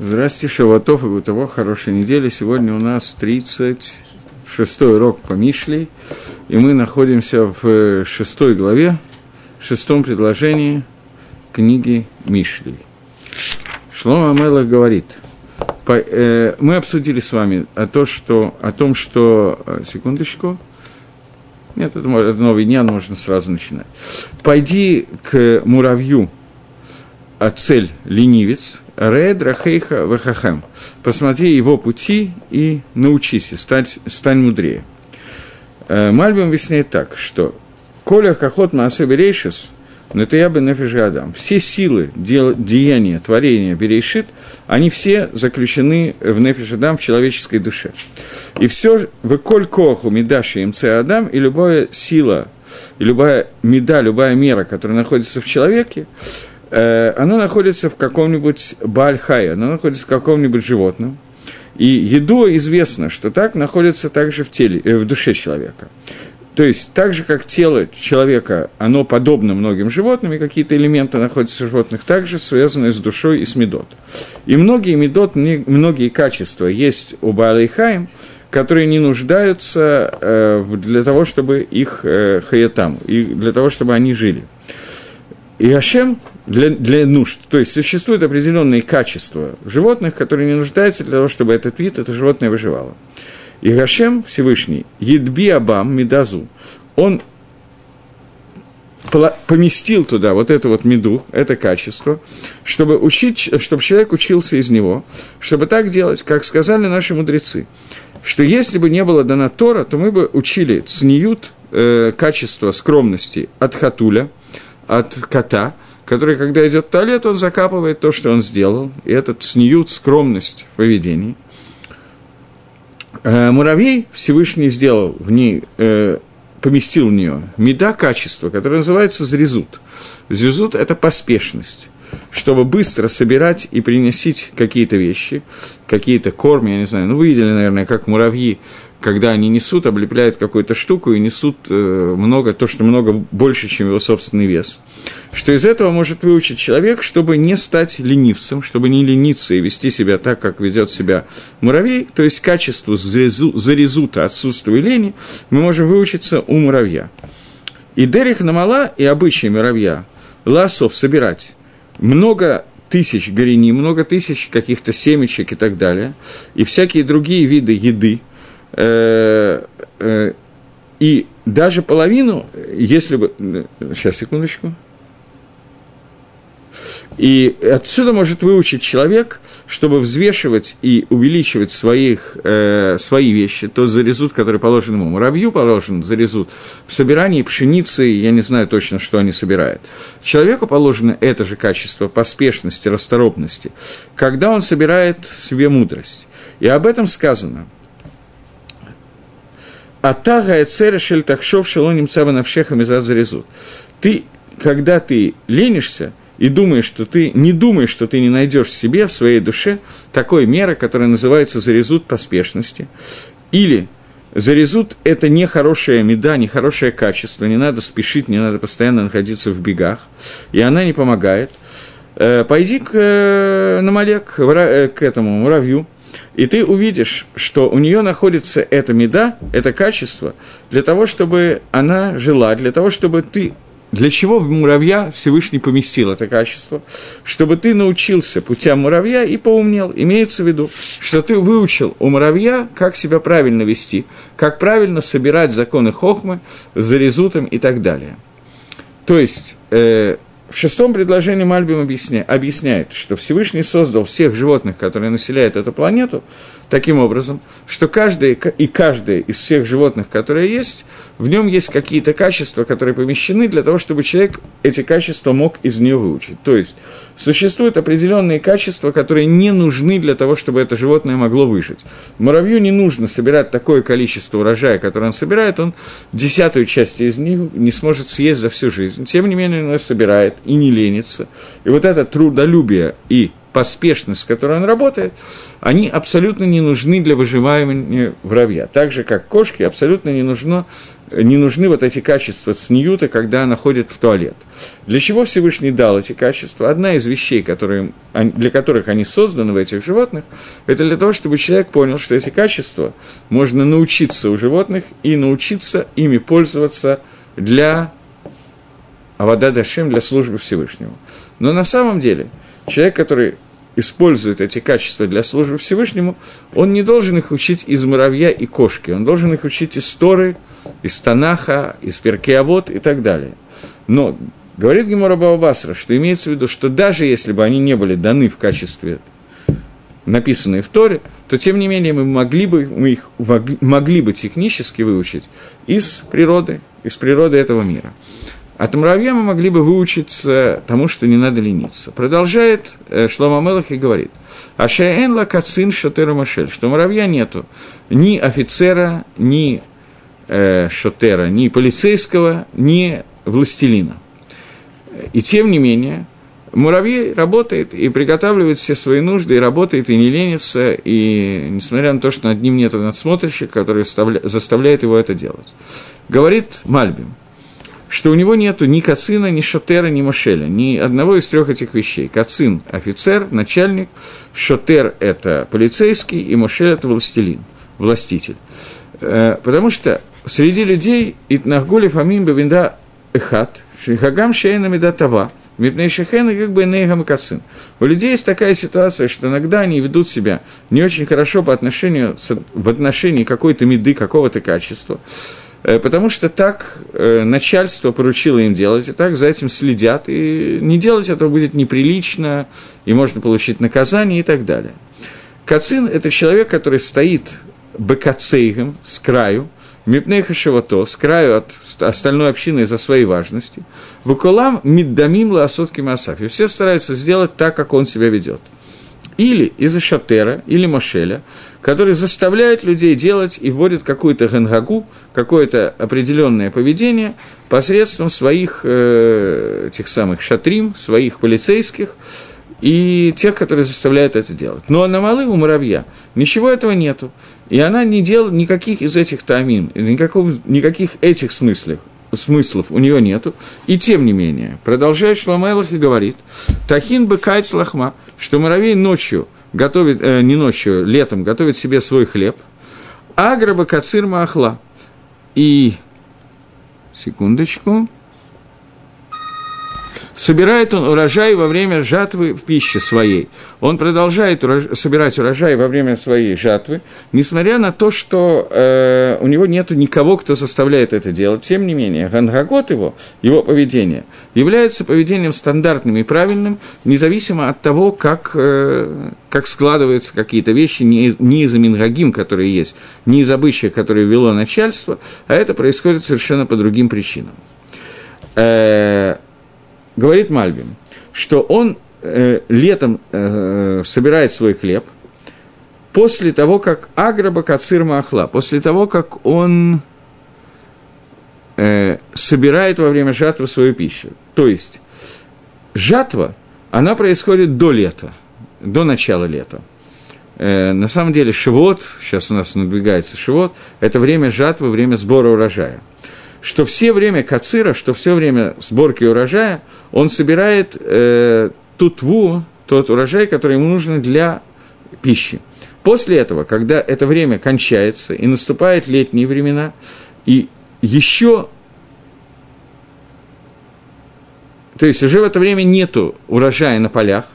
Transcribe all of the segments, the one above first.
Здравствуйте, Шаватов и Гутово, хорошей недели. Сегодня у нас 36-й урок по Мишлей, и мы находимся в шестой главе, шестом предложении книги Мишлей. Шлома Амелах говорит, по, э, мы обсудили с вами о, то, что, о том, что... Э, секундочку. Нет, это, новый дня, можно сразу начинать. «Пойди к муравью, цель – ленивец, Red Рахейха Вахахам. Посмотри его пути и научись, и стать, стань мудрее. Э, Мальбим объясняет так, что Коля Хахот Маасе Берейшис, я бы Адам. Все силы дел, деяния, творения Берейшит, они все заключены в Нефиш в человеческой душе. И все, в Коль Коху, Медаши, МЦ Адам, и любая сила, и любая меда, любая мера, которая находится в человеке, оно находится в каком-нибудь бальхае, оно находится в каком-нибудь животном. И еду известно, что так находится также в теле, э, в душе человека. То есть, так же, как тело человека, оно подобно многим животным, и какие-то элементы находятся в животных, также связаны с душой и с медот. И многие медот, многие качества есть у Баалайхаим, которые не нуждаются э, для того, чтобы их э, хаятам, и для того, чтобы они жили. И Ашем для, для нужд. То есть существуют определенные качества животных, которые не нуждаются для того, чтобы этот вид, это животное выживало. И Гашем Всевышний, Едби Абам Медазу, он поместил туда вот это вот меду, это качество, чтобы, учить, чтобы человек учился из него, чтобы так делать, как сказали наши мудрецы, что если бы не было дана Тора, то мы бы учили цниют, э, качество скромности от хатуля, от кота – который, когда идет в туалет, он закапывает то, что он сделал, и этот снюют скромность в поведении. Э, муравей Всевышний сделал в ней, э, поместил в нее меда качества, которое называется зрезут. Зрезут – это поспешность чтобы быстро собирать и приносить какие-то вещи, какие-то корм, я не знаю, ну, вы видели, наверное, как муравьи когда они несут, облепляют какую-то штуку и несут э, много, то, что много больше, чем его собственный вес. Что из этого может выучить человек, чтобы не стать ленивцем, чтобы не лениться и вести себя так, как ведет себя муравей, то есть качеству зарезута, отсутствия лени, мы можем выучиться у муравья. И Дерих Намала и обычай муравья, ласов собирать много тысяч горени, много тысяч каких-то семечек и так далее, и всякие другие виды еды, и даже половину, если бы... Сейчас, секундочку. И отсюда может выучить человек, чтобы взвешивать и увеличивать своих, э, свои вещи, то зарезут, который положен ему. Муравью положен зарезут в собирании пшеницы, я не знаю точно, что они собирают. Человеку положено это же качество поспешности, расторопности, когда он собирает себе мудрость. И об этом сказано – Атага эцера шель такшов шело немца навшеха зарезут. Ты, когда ты ленишься и думаешь, что ты не думаешь, что ты не найдешь в себе, в своей душе, такой меры, которая называется зарезут поспешности, или зарезут – это не хорошая меда, не хорошее качество, не надо спешить, не надо постоянно находиться в бегах, и она не помогает. Э, пойди к э, Намалек, э, к этому муравью, и ты увидишь, что у нее находится эта меда, это качество, для того, чтобы она жила, для того, чтобы ты для чего в муравья Всевышний поместил это качество? Чтобы ты научился путям муравья и поумнел. Имеется в виду, что ты выучил у муравья, как себя правильно вести, как правильно собирать законы хохмы зарезутом и так далее. То есть, э, в шестом предложении Мальбим объясня, объясняет, что Всевышний создал всех животных, которые населяют эту планету, таким образом, что каждый и каждое из всех животных, которые есть, в нем есть какие-то качества, которые помещены для того, чтобы человек эти качества мог из нее выучить. То есть существуют определенные качества, которые не нужны для того, чтобы это животное могло выжить. Муравью не нужно собирать такое количество урожая, которое он собирает, он десятую часть из них не сможет съесть за всю жизнь. Тем не менее, он ее собирает и не ленится. И вот это трудолюбие и поспешность, с которой он работает, они абсолютно не нужны для выживания воробья. Так же, как кошки абсолютно не нужно не нужны вот эти качества цниюта, когда она ходит в туалет. Для чего Всевышний дал эти качества? Одна из вещей, которые, для которых они созданы в этих животных, это для того, чтобы человек понял, что эти качества можно научиться у животных и научиться ими пользоваться для Авада Дашем, для службы Всевышнему. Но на самом деле человек, который использует эти качества для службы Всевышнему, он не должен их учить из муравья и кошки, он должен их учить из Торы, из Танаха, из Перкеавод и так далее. Но говорит Гемора Баобасра, что имеется в виду, что даже если бы они не были даны в качестве написанные в Торе, то тем не менее мы могли бы, мы их могли бы технически выучить из природы, из природы этого мира. От муравья мы могли бы выучиться тому, что не надо лениться. Продолжает э, Шлома Мелах и говорит, «Ашаэн ла кацин шотера машель», что муравья нету ни офицера, ни э, шотера, ни полицейского, ни властелина. И тем не менее, муравей работает и приготавливает все свои нужды, и работает, и не ленится, и несмотря на то, что над ним нет надсмотрщика, который заставляет его это делать. Говорит Мальбим – что у него нету ни Кацина, ни Шотера, ни Мошеля, ни одного из трех этих вещей. Кацин – офицер, начальник, Шотер – это полицейский, и Мошель – это властелин, властитель. Э, потому что среди людей Итнахгули Фамим Бавинда Эхат, Шихагам Шейна Медатава, Мипней Шехен и как бы Нейгам и Кацин. У людей есть такая ситуация, что иногда они ведут себя не очень хорошо по отношению, в отношении какой-то меды, какого-то качества. Э, потому что так э, начальство поручило им делать, и так за этим следят, и не делать этого будет неприлично, и можно получить наказание и так далее. Кацин – это человек, который стоит бекацейгом с краю, мипнейха шевато, с краю от остальной общины из-за своей важности, вукулам миддамим лаосотки масаф, и все стараются сделать так, как он себя ведет – или из-за Шатера, или Мошеля, который заставляет людей делать и вводит какую-то гангагу, какое-то определенное поведение посредством своих э, тех самых шатрим, своих полицейских и тех, которые заставляют это делать. Но на малы у муравья ничего этого нету. И она не делает никаких из этих тамин, никакого, никаких этих смыслов, смыслов у нее нету. И тем не менее, продолжает Шламайлах и говорит, Тахин бы кайц лахма, что муравей ночью готовит, э, не ночью, летом готовит себе свой хлеб, аграба кацир маахла. И, секундочку, собирает он урожай во время жатвы в пище своей. Он продолжает урож... собирать урожай во время своей жатвы, несмотря на то, что э, у него нет никого, кто заставляет это делать. Тем не менее, гангагот его, его поведение, является поведением стандартным и правильным, независимо от того, как, э, как складываются какие-то вещи, не, не из-за мингагим, которые есть, не из обычаев, которые вело начальство, а это происходит совершенно по другим причинам. Э, говорит Мальбим, что он э, летом э, собирает свой хлеб после того, как Аграба Кацир Маахла, после того, как он э, собирает во время жатвы свою пищу. То есть жатва, она происходит до лета, до начала лета. Э, на самом деле Шивот, сейчас у нас надвигается Шивот, это время жатвы, время сбора урожая что все время кацира, что все время сборки урожая, он собирает э, тутву, тот урожай, который ему нужен для пищи. После этого, когда это время кончается и наступают летние времена, и еще то есть уже в это время нету урожая на полях,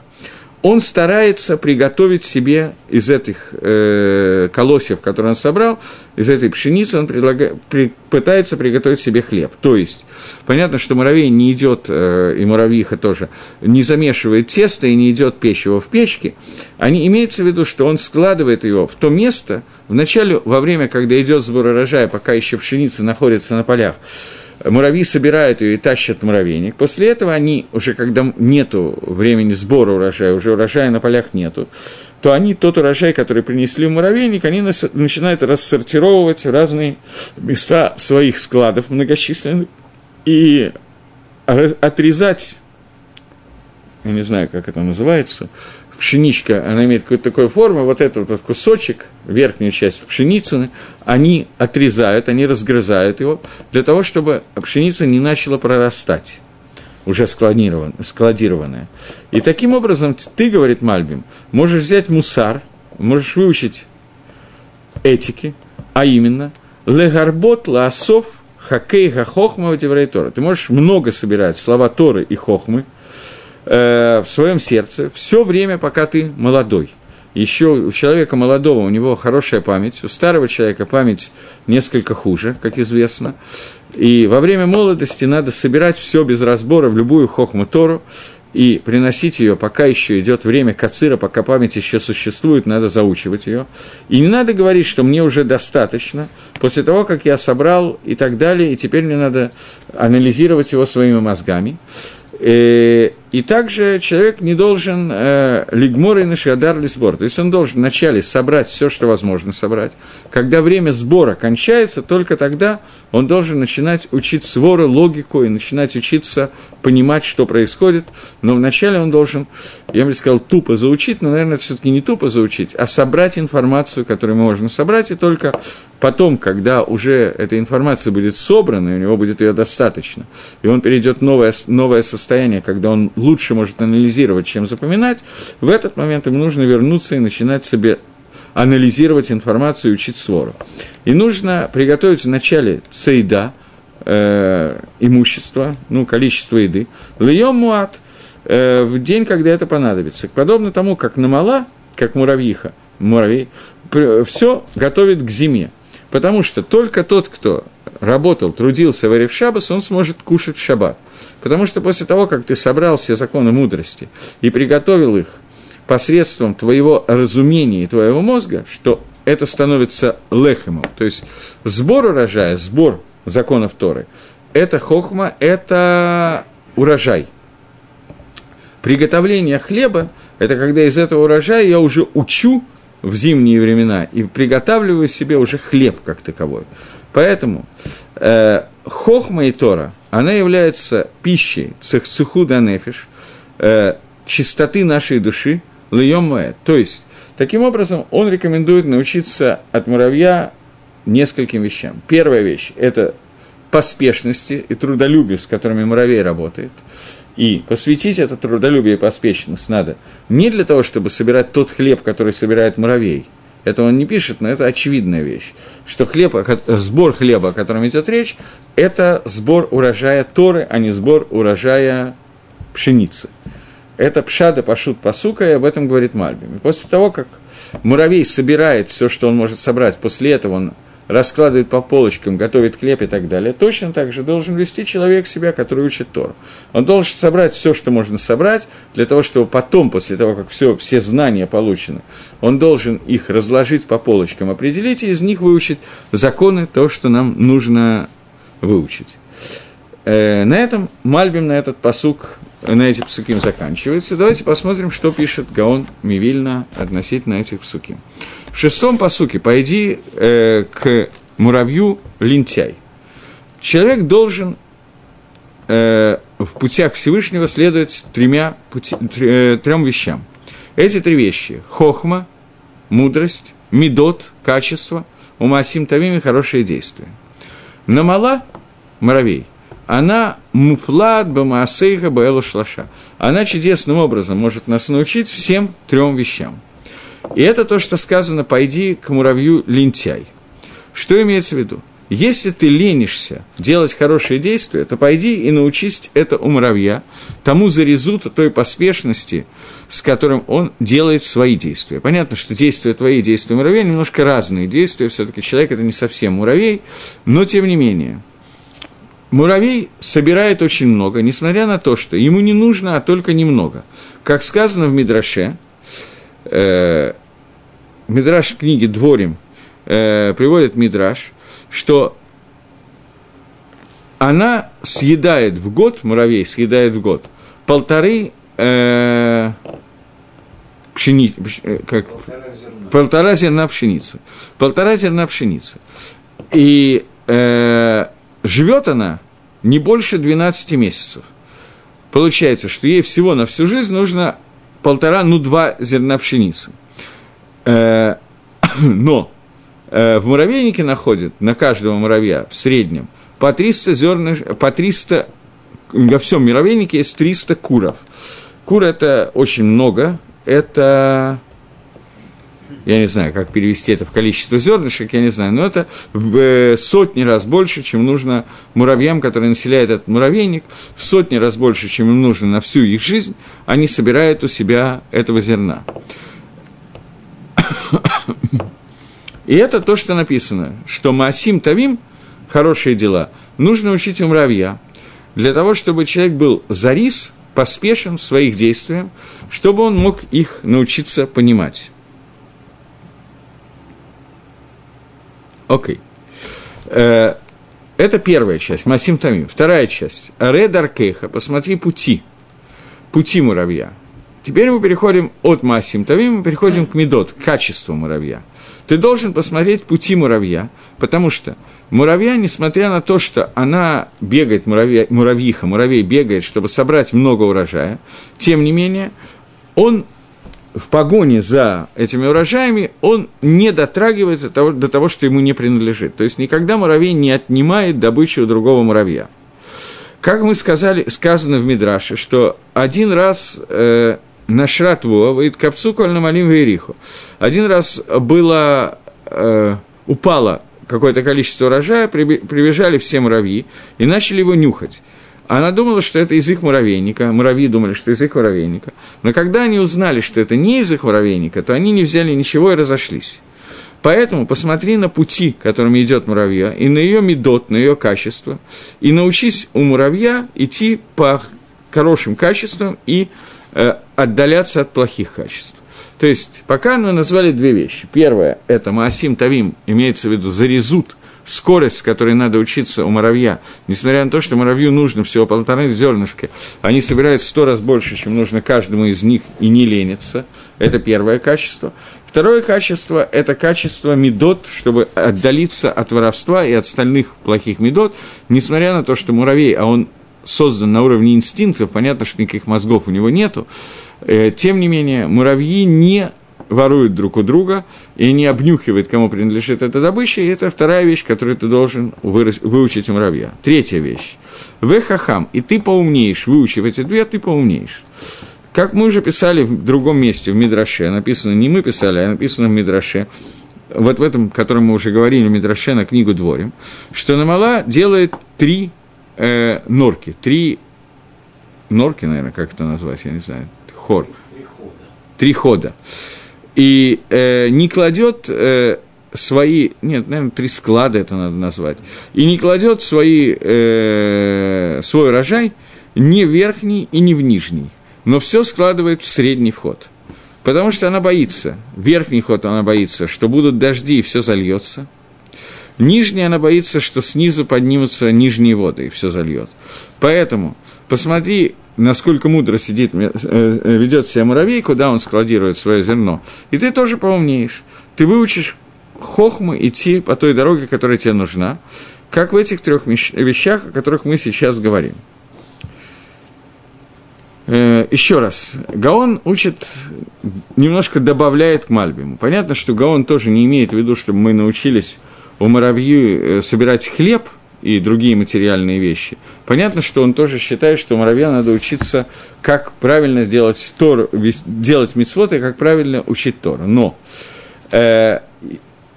он старается приготовить себе из этих э, колосьев, которые он собрал, из этой пшеницы, он предлага, при, пытается приготовить себе хлеб. То есть, понятно, что муравей не идет, э, и муравьиха тоже, не замешивает тесто и не идет печь его в печке. Они имеется в виду, что он складывает его в то место, вначале, во время, когда идет сбор урожая, пока еще пшеница находится на полях, муравьи собирают ее и тащат муравейник. После этого они, уже когда нету времени сбора урожая, уже урожая на полях нету, то они тот урожай, который принесли в муравейник, они начинают рассортировывать в разные места своих складов многочисленных и отрезать, я не знаю, как это называется, пшеничка, она имеет какую-то такую форму, вот этот вот кусочек, верхнюю часть пшеницы, они отрезают, они разгрызают его, для того, чтобы пшеница не начала прорастать уже складированная. И таким образом ты, говорит Мальбим, можешь взять мусар, можешь выучить этики, а именно легарбот лаосов хакей Тора. Ты можешь много собирать слова Торы и хохмы э, в своем сердце все время, пока ты молодой. Еще у человека молодого у него хорошая память, у старого человека память несколько хуже, как известно. И во время молодости надо собирать все без разбора в любую хохму Тору, и приносить ее, пока еще идет время кацира, пока память еще существует, надо заучивать ее. И не надо говорить, что мне уже достаточно, после того, как я собрал и так далее, и теперь мне надо анализировать его своими мозгами. Э, и также человек не должен э, лигмор и нашадар сбор. То есть он должен вначале собрать все, что возможно собрать. Когда время сбора кончается, только тогда он должен начинать учить своры, логику и начинать учиться понимать, что происходит. Но вначале он должен, я бы сказал, тупо заучить, но, наверное, это все-таки не тупо заучить, а собрать информацию, которую можно собрать, и только потом, когда уже эта информация будет собрана, и у него будет ее достаточно, и он перейдет в новое, новое состояние, когда он лучше может анализировать, чем запоминать, в этот момент ему нужно вернуться и начинать себе анализировать информацию и учить свору. И нужно приготовить вначале цейда, э, имущество, ну, количество еды, льем муат, э, в день, когда это понадобится. Подобно тому, как намала, как муравьиха, муравей, все готовит к зиме. Потому что только тот, кто работал, трудился в Эрев он сможет кушать в шаббат. Потому что после того, как ты собрал все законы мудрости и приготовил их посредством твоего разумения и твоего мозга, что это становится лехемом, то есть сбор урожая, сбор законов Торы, это хохма, это урожай. Приготовление хлеба – это когда из этого урожая я уже учу в зимние времена и приготавливаю себе уже хлеб как таковой. Поэтому э, хохма и Тора, она является пищей цехцехуда нефиш, э, чистоты нашей души, льем То есть, таким образом, он рекомендует научиться от муравья нескольким вещам. Первая вещь – это поспешности и трудолюбию, с которыми муравей работает – и посвятить это трудолюбие и поспешность надо не для того, чтобы собирать тот хлеб, который собирает муравей. Это он не пишет, но это очевидная вещь. Что хлеб, сбор хлеба, о котором идет речь, это сбор урожая Торы, а не сбор урожая пшеницы. Это пшада пашут пасука, и об этом говорит Мальбим. И после того, как муравей собирает все, что он может собрать, после этого он раскладывает по полочкам, готовит хлеб и так далее, точно так же должен вести человек себя, который учит Тору. Он должен собрать все, что можно собрать, для того, чтобы потом, после того, как все, все знания получены, он должен их разложить по полочкам, определить и из них выучить законы, то, что нам нужно выучить. Э, на этом Мальбим, на этот посук, на эти псуким заканчивается. Давайте посмотрим, что пишет Гаон Мивильна относительно этих псуким. В шестом посуке «Пойди э, к муравью лентяй». Человек должен э, в путях Всевышнего следовать тремя пути, э, трем вещам. Эти три вещи – хохма, мудрость, медот, качество, умасим тавим и хорошие действия. Намала – муравей – она муфлад бамаасейха баэлу шлаша. Она чудесным образом может нас научить всем трем вещам. И это то, что сказано «пойди к муравью лентяй». Что имеется в виду? Если ты ленишься делать хорошие действия, то пойди и научись это у муравья, тому зарезуту той поспешности, с которым он делает свои действия. Понятно, что действия твои действия муравья немножко разные действия, все таки человек – это не совсем муравей, но тем не менее. Муравей собирает очень много, несмотря на то, что ему не нужно, а только немного. Как сказано в Мидраше, э, Мидраш книги Дворим э, приводит Мидраш, что она съедает в год, муравей съедает в год, полторы э, пшени, э, как, полтора, зерна. полтора зерна пшеницы. Полтора зерна пшеницы. И э, живет она не больше 12 месяцев. Получается, что ей всего на всю жизнь нужно полтора, ну, два зерна пшеницы. Э, но э, в муравейнике находят на каждого муравья в среднем по 300 зерна, по 300, во всем муравейнике есть 300 куров. Кур – это очень много, это я не знаю, как перевести это в количество зернышек, я не знаю, но это в э, сотни раз больше, чем нужно муравьям, которые населяют этот муравейник, в сотни раз больше, чем им нужно на всю их жизнь, они собирают у себя этого зерна. И это то, что написано, что Маасим Тавим, хорошие дела, нужно учить у муравья, для того, чтобы человек был зарис, поспешен в своих действиях, чтобы он мог их научиться понимать. Окей. Э, это первая часть, Масим Тамим. Вторая часть. Редар Кейха, посмотри пути. Пути муравья. Теперь мы переходим от Масим Тамим, мы переходим к Медот, к качеству муравья. Ты должен посмотреть пути муравья, потому что муравья, несмотря на то, что она бегает, муравья, муравьиха, муравей бегает, чтобы собрать много урожая, тем не менее, он в погоне за этими урожаями, он не дотрагивается до того, до того, что ему не принадлежит. То есть никогда муравей не отнимает добычу у другого муравья. Как мы сказали, сказано в Мидраше, что один раз э, на Шратвуа, выйдет капцу коль малим вериху. Один раз было, э, упало какое-то количество урожая, прибежали все муравьи и начали его нюхать. Она думала, что это их муравейника, муравьи думали, что из их муравейника. Но когда они узнали, что это не их муравейника, то они не взяли ничего и разошлись. Поэтому посмотри на пути, которыми идет муравья, и на ее медот, на ее качество, и научись у муравья идти по хорошим качествам и э, отдаляться от плохих качеств. То есть, пока мы назвали две вещи. Первое – это Маасим Тавим, имеется в виду зарезут – скорость, с которой надо учиться у муравья, несмотря на то, что муравью нужно всего полторы зернышки, они собирают сто раз больше, чем нужно каждому из них, и не ленятся. Это первое качество. Второе качество – это качество медот, чтобы отдалиться от воровства и от остальных плохих медот, несмотря на то, что муравей, а он создан на уровне инстинктов, понятно, что никаких мозгов у него нету, э, тем не менее, муравьи не воруют друг у друга и не обнюхивают, кому принадлежит эта добыча, и это вторая вещь, которую ты должен выучить у муравья. Третья вещь. Вехахам, и ты поумнеешь, выучив эти две, ты поумнеешь. Как мы уже писали в другом месте, в Мидраше, написано, не мы писали, а написано в Мидраше, вот в этом, котором мы уже говорили, в Мидраше на книгу Дворим, что Намала делает три э, норки, три норки, наверное, как это назвать, я не знаю, хор. Три хода. Три хода и э, не кладет э, свои, нет, наверное, три склада это надо назвать, и не кладет свои, э, свой урожай ни в верхний и не в нижний, но все складывает в средний вход. Потому что она боится, верхний ход она боится, что будут дожди и все зальется. Нижний она боится, что снизу поднимутся нижние воды и все зальет. Поэтому посмотри насколько мудро сидит, э, э, ведет себя муравей, куда он складирует свое зерно, и ты тоже поумнеешь. Ты выучишь хохмы идти по той дороге, которая тебе нужна, как в этих трех вещах, о которых мы сейчас говорим. Э, еще раз, Гаон учит, немножко добавляет к Мальбиму. Понятно, что Гаон тоже не имеет в виду, чтобы мы научились у муравьи собирать хлеб – и другие материальные вещи. Понятно, что он тоже считает, что муравья надо учиться, как правильно сделать Тор, делать мицвод и как правильно учить Тор. Но э,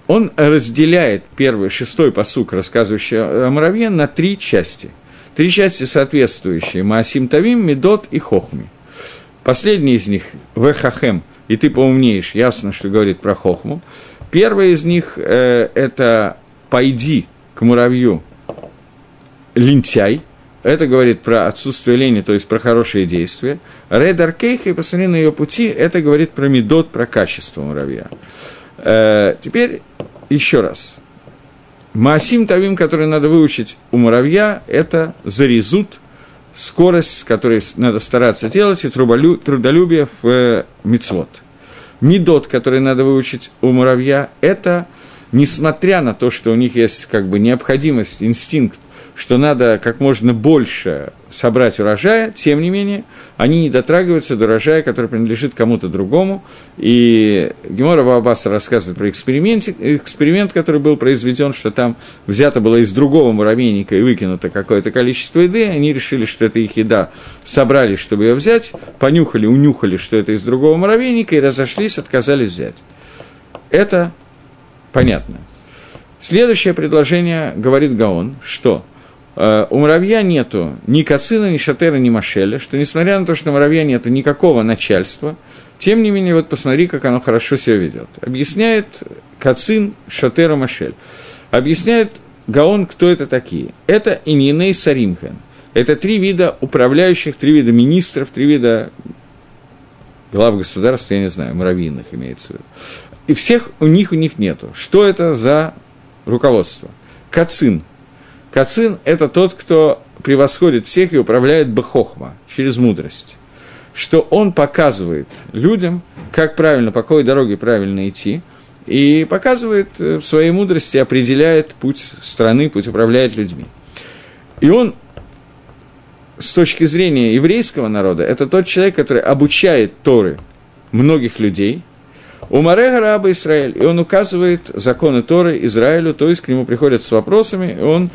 он разделяет первый, шестой посук, рассказывающий о муравье, на три части. Три части соответствующие – Маасим Тавим, Медот и Хохми. Последний из них – Вехахем, и ты поумнеешь, ясно, что говорит про Хохму. Первый из них э, – это «пойди к муравью лентяй, это говорит про отсутствие лени, то есть про хорошие действия. Редар Кейха, и посмотри на ее пути, это говорит про медот, про качество муравья. Э, теперь еще раз. Маасим Тавим, который надо выучить у муравья, это зарезут, скорость, с которой надо стараться делать, и трудолюбие в э, мицвод. Медот, который надо выучить у муравья, это, несмотря на то, что у них есть как бы необходимость, инстинкт – что надо как можно больше собрать урожая, тем не менее, они не дотрагиваются до урожая, который принадлежит кому-то другому. И Гемора Бабаса рассказывает про эксперимент, эксперимент, который был произведен, что там взято было из другого муравейника и выкинуто какое-то количество еды, они решили, что это их еда, собрали, чтобы ее взять, понюхали, унюхали, что это из другого муравейника, и разошлись, отказались взять. Это понятно. Следующее предложение говорит Гаон, что у муравья нету ни Кацина, ни Шатера, ни Машеля, что несмотря на то, что у муравья нету никакого начальства, тем не менее, вот посмотри, как оно хорошо себя ведет. Объясняет Кацин, Шатера, Машель. Объясняет Гаон, кто это такие. Это Иньиней Саримхан. Это три вида управляющих, три вида министров, три вида глав государства, я не знаю, муравьиных имеется в виду. И всех у них у них нету. Что это за руководство. Кацин. Кацин – это тот, кто превосходит всех и управляет Бахохма через мудрость. Что он показывает людям, как правильно, по какой дороге правильно идти, и показывает э, в своей мудрости, определяет путь страны, путь управляет людьми. И он с точки зрения еврейского народа, это тот человек, который обучает Торы многих людей – у Марега раба Израиль, и он указывает законы Торы Израилю, то есть к нему приходят с вопросами, и он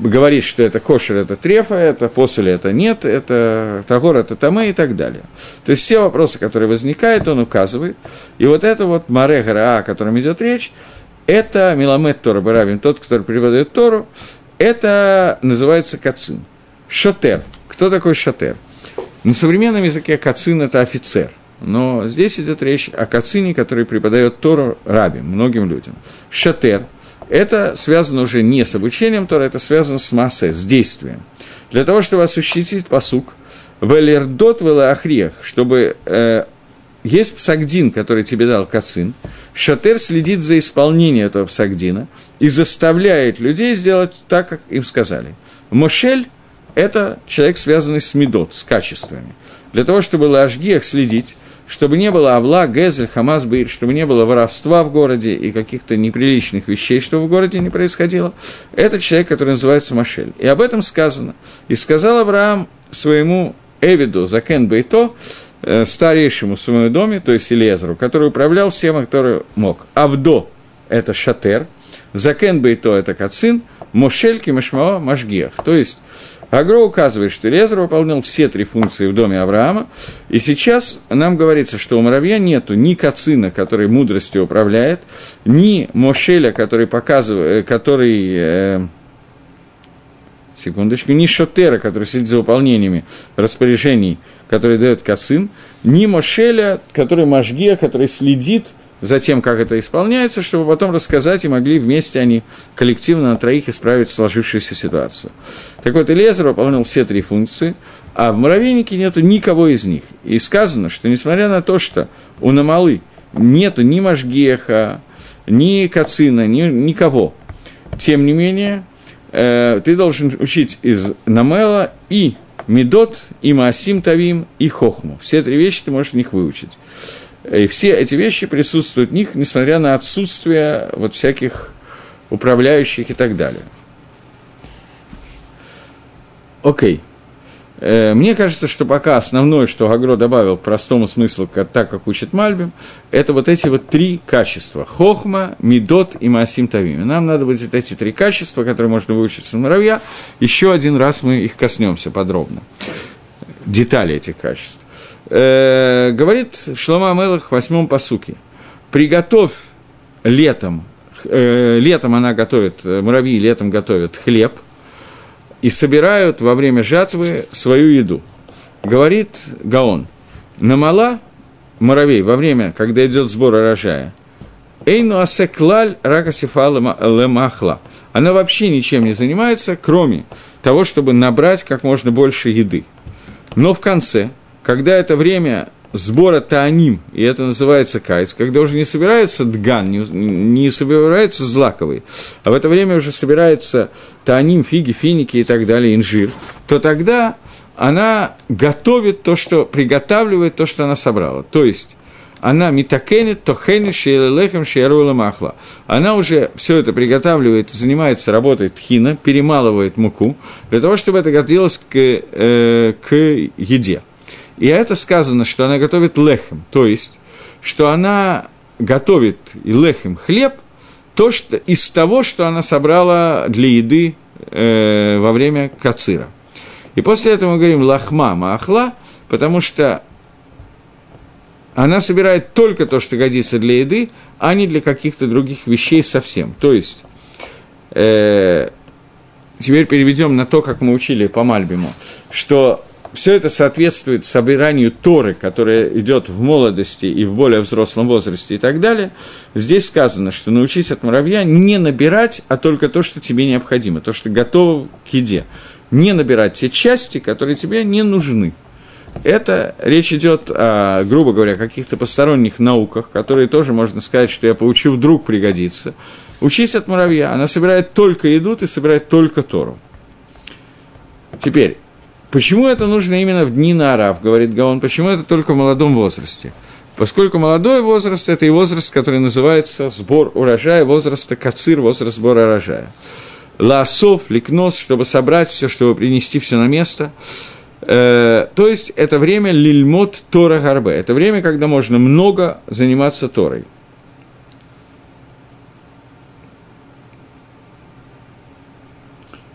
говорит, что это кошер, это трефа, это после это нет, это тагор, это таме и так далее. То есть все вопросы, которые возникают, он указывает. И вот это вот Марега Ра, о котором идет речь, это Миламет Тора Барабин, тот, который переводит Тору, это называется Кацин. Шотер. Кто такой Шотер? На современном языке Кацин – это офицер. Но здесь идет речь о Кацине, который преподает Тору раби, многим людям. Шатер – это связано уже не с обучением Тора, это связано с массой, с действием. Для того, чтобы осуществить посук, велердот велахриях, чтобы э, есть псагдин, который тебе дал Кацин, Шатер следит за исполнением этого псагдина и заставляет людей сделать так, как им сказали. Мошель – это человек, связанный с медот, с качествами. Для того, чтобы Лашгиях следить, чтобы не было Авла, Гезель, Хамас, Бейр, чтобы не было воровства в городе и каких-то неприличных вещей, что в городе не происходило. Это человек, который называется Машель. И об этом сказано. И сказал Авраам своему Эвиду, Закен Бейто, э, старейшему в своем доме, то есть Илезеру, который управлял всем, который мог. Авдо – это Шатер, Закен Бейто – это Кацин, Мошель Кимашмао – Машгиах. То есть, Агро указывает, что Лезер выполнял все три функции в доме Авраама, и сейчас нам говорится, что у муравья нету ни Кацина, который мудростью управляет, ни Мошеля, который показывает, э, который... Э, секундочку, ни Шотера, который следит за выполнениями распоряжений, которые дает Кацин, ни Мошеля, который Машгия, который следит за тем, как это исполняется, чтобы потом рассказать и могли вместе они коллективно на троих исправить сложившуюся ситуацию. Так вот, Элезер выполнял все три функции, а в муравейнике нету никого из них. И сказано, что несмотря на то, что у Намалы нету ни Машгеха, ни Кацина, ни, никого, тем не менее, э, ты должен учить из Намела и Медот, и Маасим Тавим, и Хохму. Все три вещи ты можешь в них выучить. И все эти вещи присутствуют в них, несмотря на отсутствие вот всяких управляющих и так далее. Окей. Э, мне кажется, что пока основное, что Гагро добавил к простому смыслу, так как учит Мальбим, это вот эти вот три качества. Хохма, Медот и Масим Тавим. Нам надо будет эти три качества, которые можно выучить у муравья. Еще один раз мы их коснемся подробно. Детали этих качеств э, говорит Шлома Мелах в восьмом посуке. Приготовь летом, э, летом она готовит, э, муравьи летом готовят хлеб и собирают во время жатвы свою еду. Говорит Гаон, намала муравей во время, когда идет сбор урожая, Эйну асеклаль ракасифа лемахла. Она вообще ничем не занимается, кроме того, чтобы набрать как можно больше еды. Но в конце, когда это время сбора тааним, и это называется кайс, когда уже не собирается дган, не, не собирается злаковый, а в это время уже собирается тааним, фиги, финики и так далее, инжир, то тогда она готовит то, что, приготавливает то, что она собрала. То есть, она митакенет, тохенет, шейлехем, шеярула махла. Она уже все это приготавливает, занимается работой тхина, перемалывает муку, для того, чтобы это готовилось к, э, к еде. И это сказано, что она готовит лехем, то есть, что она готовит и лехем хлеб, то, что, из того, что она собрала для еды э, во время кацира. И после этого мы говорим лахма маахла, потому что она собирает только то, что годится для еды, а не для каких-то других вещей совсем. То есть, э, теперь переведем на то, как мы учили по Мальбиму, что все это соответствует собиранию Торы, которая идет в молодости и в более взрослом возрасте и так далее. Здесь сказано, что научись от муравья не набирать, а только то, что тебе необходимо, то, что готово к еде. Не набирать те части, которые тебе не нужны. Это речь идет, о, грубо говоря, каких-то посторонних науках, которые тоже можно сказать, что я получу вдруг пригодится. Учись от муравья, она собирает только еду, ты собирает только Тору. Теперь, Почему это нужно именно в дни Нарав, говорит Гаон, почему это только в молодом возрасте? Поскольку молодой возраст – это и возраст, который называется сбор урожая, возраста кацир, возраст сбора урожая. Лаосов, ликнос, чтобы собрать все, чтобы принести все на место. Э, то есть это время лильмот Тора Гарбе. Это время, когда можно много заниматься Торой.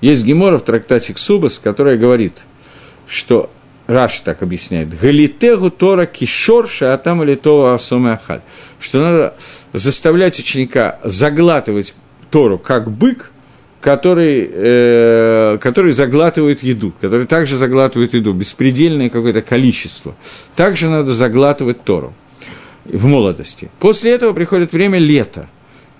Есть Гемора в трактате Ксубас, которая говорит – что Раш так объясняет, «Галитегу Тора кишор шаатам литова асоме ахаль», что надо заставлять ученика заглатывать Тору как бык, который, э, который заглатывает еду, который также заглатывает еду, беспредельное какое-то количество. Также надо заглатывать Тору в молодости. После этого приходит время лета.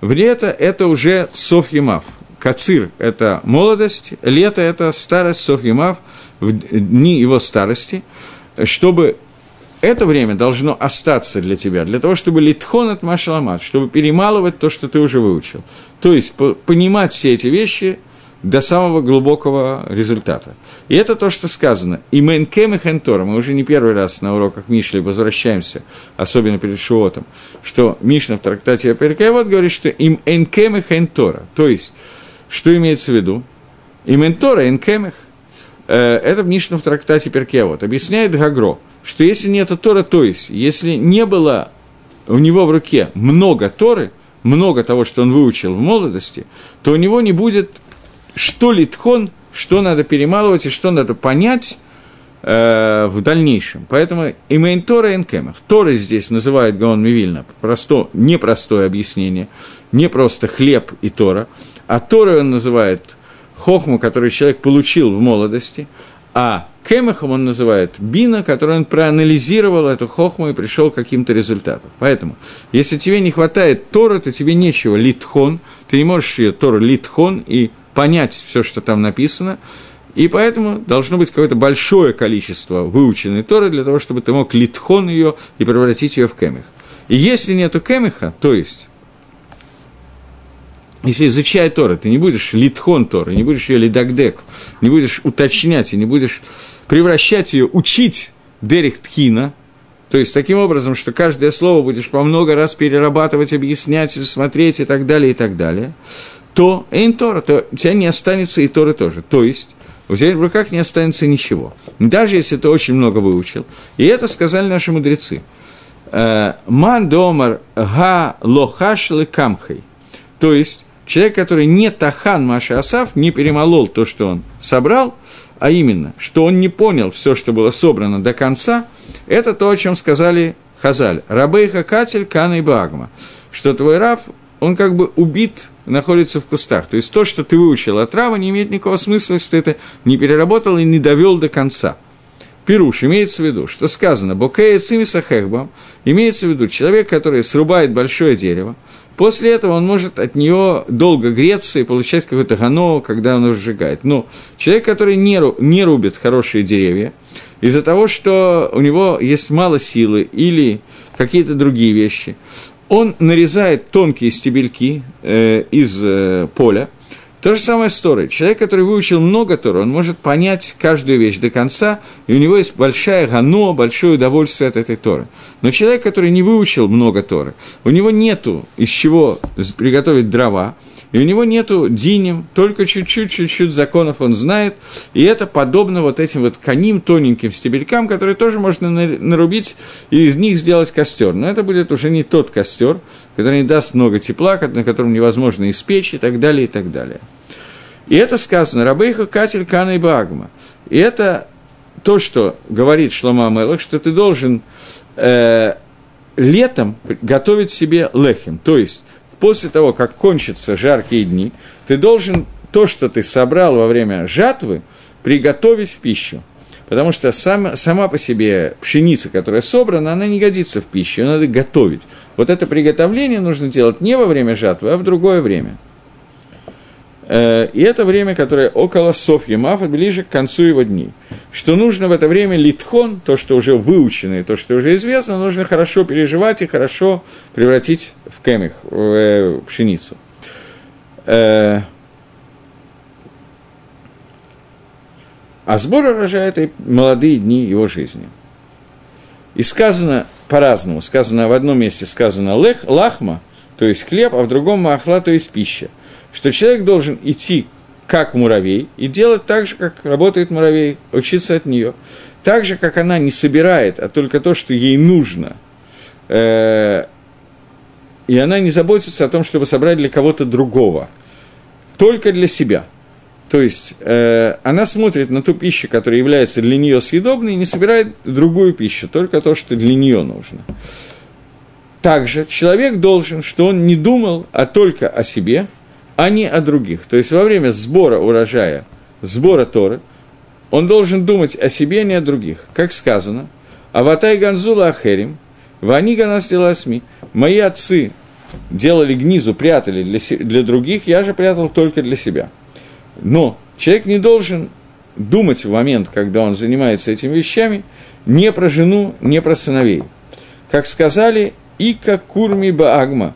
В лето это уже Софьемав. Кацир – это молодость, лето – это старость, Софьемав – в дни его старости, чтобы это время должно остаться для тебя, для того, чтобы литхон от машаламат, чтобы перемалывать то, что ты уже выучил. То есть понимать все эти вещи до самого глубокого результата. И это то, что сказано. И Менкем и Хентора, мы уже не первый раз на уроках Мишли возвращаемся, особенно перед Шуотом, что Мишна в трактате Аперкаевод говорит, что им Энкем и Хентора. То есть, что имеется в виду? Им Энтора, Энкемех, Э, это в Мишном трактате Перкеот, объясняет Гагро, что если нет Тора, то есть, если не было у него в руке много Торы, много того, что он выучил в молодости, то у него не будет что литхон, что надо перемалывать и что надо понять э, в дальнейшем. Поэтому имейн Тора и Энкемах. Торы здесь называет Гаон Мивильна, просто, непростое объяснение, не просто хлеб и Тора, а Торы он называет хохму, которую человек получил в молодости, а кемехом он называет бина, который он проанализировал эту хохму и пришел к каким-то результатам. Поэтому, если тебе не хватает Тора, то тебе нечего литхон, ты не можешь ее Тору литхон и понять все, что там написано, и поэтому должно быть какое-то большое количество выученной Торы для того, чтобы ты мог литхон ее и превратить ее в кемех. И если нету кемеха, то есть если изучая Торы, ты не будешь литхон Торы, не будешь ее лидагдек, не будешь уточнять и не будешь превращать ее, учить Дерих Тхина, то есть таким образом, что каждое слово будешь по много раз перерабатывать, объяснять, смотреть и так далее, и так далее, то Эйн Тора, то у тебя не останется и Торы тоже. То есть у тебя в руках не останется ничего. Даже если ты очень много выучил. И это сказали наши мудрецы. «Э, Ман домар га лохаш камхай. То есть, Человек, который не тахан Маши Асав, не перемолол то, что он собрал, а именно, что он не понял все, что было собрано до конца, это то, о чем сказали Хазаль. Рабейха Катель, Кана и Багма. Что твой раб, он как бы убит, находится в кустах. То есть то, что ты выучил от трава, не имеет никакого смысла, если ты это не переработал и не довел до конца. Пируш имеется в виду, что сказано «Бокея цимиса хехбам» имеется в виду человек, который срубает большое дерево, После этого он может от нее долго греться и получать какое-то гано, когда он сжигает. Но человек, который не, не рубит хорошие деревья, из-за того, что у него есть мало силы или какие-то другие вещи, он нарезает тонкие стебельки э, из э, поля, То же самое с Торой. Человек, который выучил много Тора, он может понять каждую вещь до конца, и у него есть большая гано, большое удовольствие от этой Торы. Но человек, который не выучил много Торы, у него нету из чего приготовить дрова, и у него нету динем, только чуть-чуть, чуть-чуть законов он знает, и это подобно вот этим вот коним, тоненьким стебелькам, которые тоже можно нарубить и из них сделать костер. Но это будет уже не тот костер, который не даст много тепла, на котором невозможно испечь и так далее, и так далее. И это сказано «Рабейха катель кана и багма». И это то, что говорит Шлома Амелах, что ты должен э, летом готовить себе лехим, то есть после того, как кончатся жаркие дни, ты должен то, что ты собрал во время жатвы, приготовить в пищу. Потому что сам, сама по себе пшеница, которая собрана, она не годится в пищу, ее надо готовить. Вот это приготовление нужно делать не во время жатвы, а в другое время. Э, и это время, которое около Софьи Мафа, ближе к концу его дней. Что нужно в это время литхон, то, что уже выучено, и то, что уже известно, нужно хорошо переживать и хорошо превратить в кемих, в э, пшеницу. Э, а сбор урожая – это молодые дни его жизни. И сказано по-разному. Сказано в одном месте сказано лех, лахма, то есть хлеб, а в другом махла, то есть пища – что человек должен идти как муравей и делать так же, как работает муравей, учиться от нее. Так же, как она не собирает, а только то, что ей нужно. Э, и она не заботится о том, чтобы собрать для кого-то другого. Только для себя. То есть э, она смотрит на ту пищу, которая является для нее съедобной, и не собирает другую пищу, только то, что для нее нужно. Также человек должен, что он не думал, а только о себе – а не о других. То есть во время сбора урожая, сбора Торы, он должен думать о себе, а не о других. Как сказано, «Аватай Ганзула Ахерим, Вани Ганас Деласми, мои отцы делали гнизу, прятали для, для других, я же прятал только для себя». Но человек не должен думать в момент, когда он занимается этими вещами, не про жену, не про сыновей. Как сказали, и как курми баагма,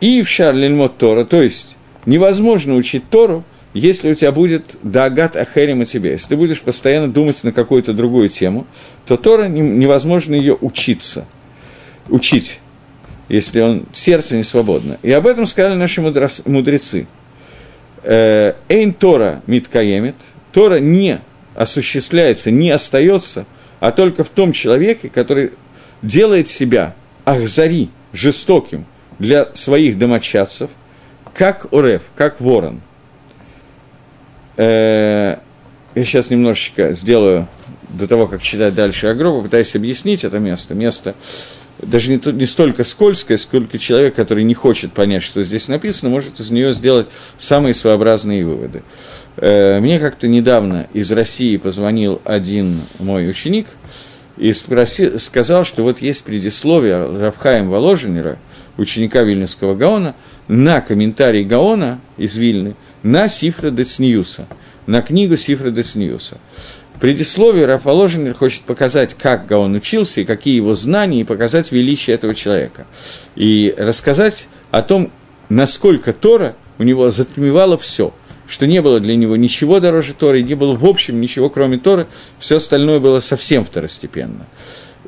и в шарлельмот Тора, то есть Невозможно учить Тору, если у тебя будет дагат ахерим о тебе. Если ты будешь постоянно думать на какую-то другую тему, то Тора невозможно ее учиться, учить, если он сердце не свободно. И об этом сказали наши мудрецы. Э, Эйн Тора миткаемит, Тора не осуществляется, не остается, а только в том человеке, который делает себя ахзари, жестоким для своих домочадцев – как Орев, как ворон. Э, я сейчас немножечко сделаю, до того, как читать дальше Агро, попытаюсь объяснить это место. Место даже не, не столько скользкое, сколько человек, который не хочет понять, что здесь написано, может из нее сделать самые своеобразные выводы. Э, мне как-то недавно из России позвонил один мой ученик и спросил, сказал, что вот есть предисловие Равхаем Воложенера, ученика Вильнюсского Гаона – на комментарий Гаона из Вильны на Сифра Децниуса, на книгу Сифра Децниуса. В предисловии Раф Воложенер хочет показать, как Гаон учился и какие его знания, и показать величие этого человека. И рассказать о том, насколько Тора у него затмевала все, что не было для него ничего дороже Торы, не было в общем ничего, кроме Торы, все остальное было совсем второстепенно.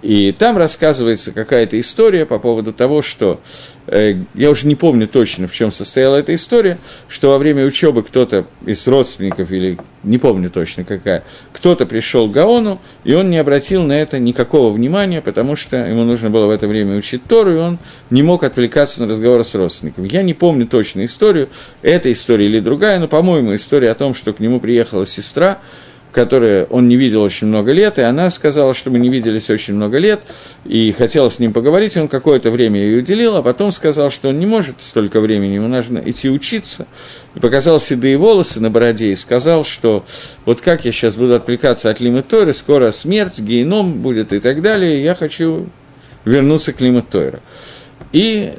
И там рассказывается какая-то история по поводу того, что, э, я уже не помню точно, в чем состояла эта история, что во время учебы кто-то из родственников, или не помню точно какая, кто-то пришел к Гаону, и он не обратил на это никакого внимания, потому что ему нужно было в это время учить Тору, и он не мог отвлекаться на разговор с родственником. Я не помню точно историю, эта история или другая, но, по-моему, история о том, что к нему приехала сестра, которую он не видел очень много лет, и она сказала, что мы не виделись очень много лет, и хотела с ним поговорить, он какое-то время ей уделил, а потом сказал, что он не может столько времени, ему нужно идти учиться, и показал седые волосы на бороде, и сказал, что вот как я сейчас буду отвлекаться от Лимы Тойры, скоро смерть, геном будет и так далее, я хочу вернуться к Лимы Тойры. И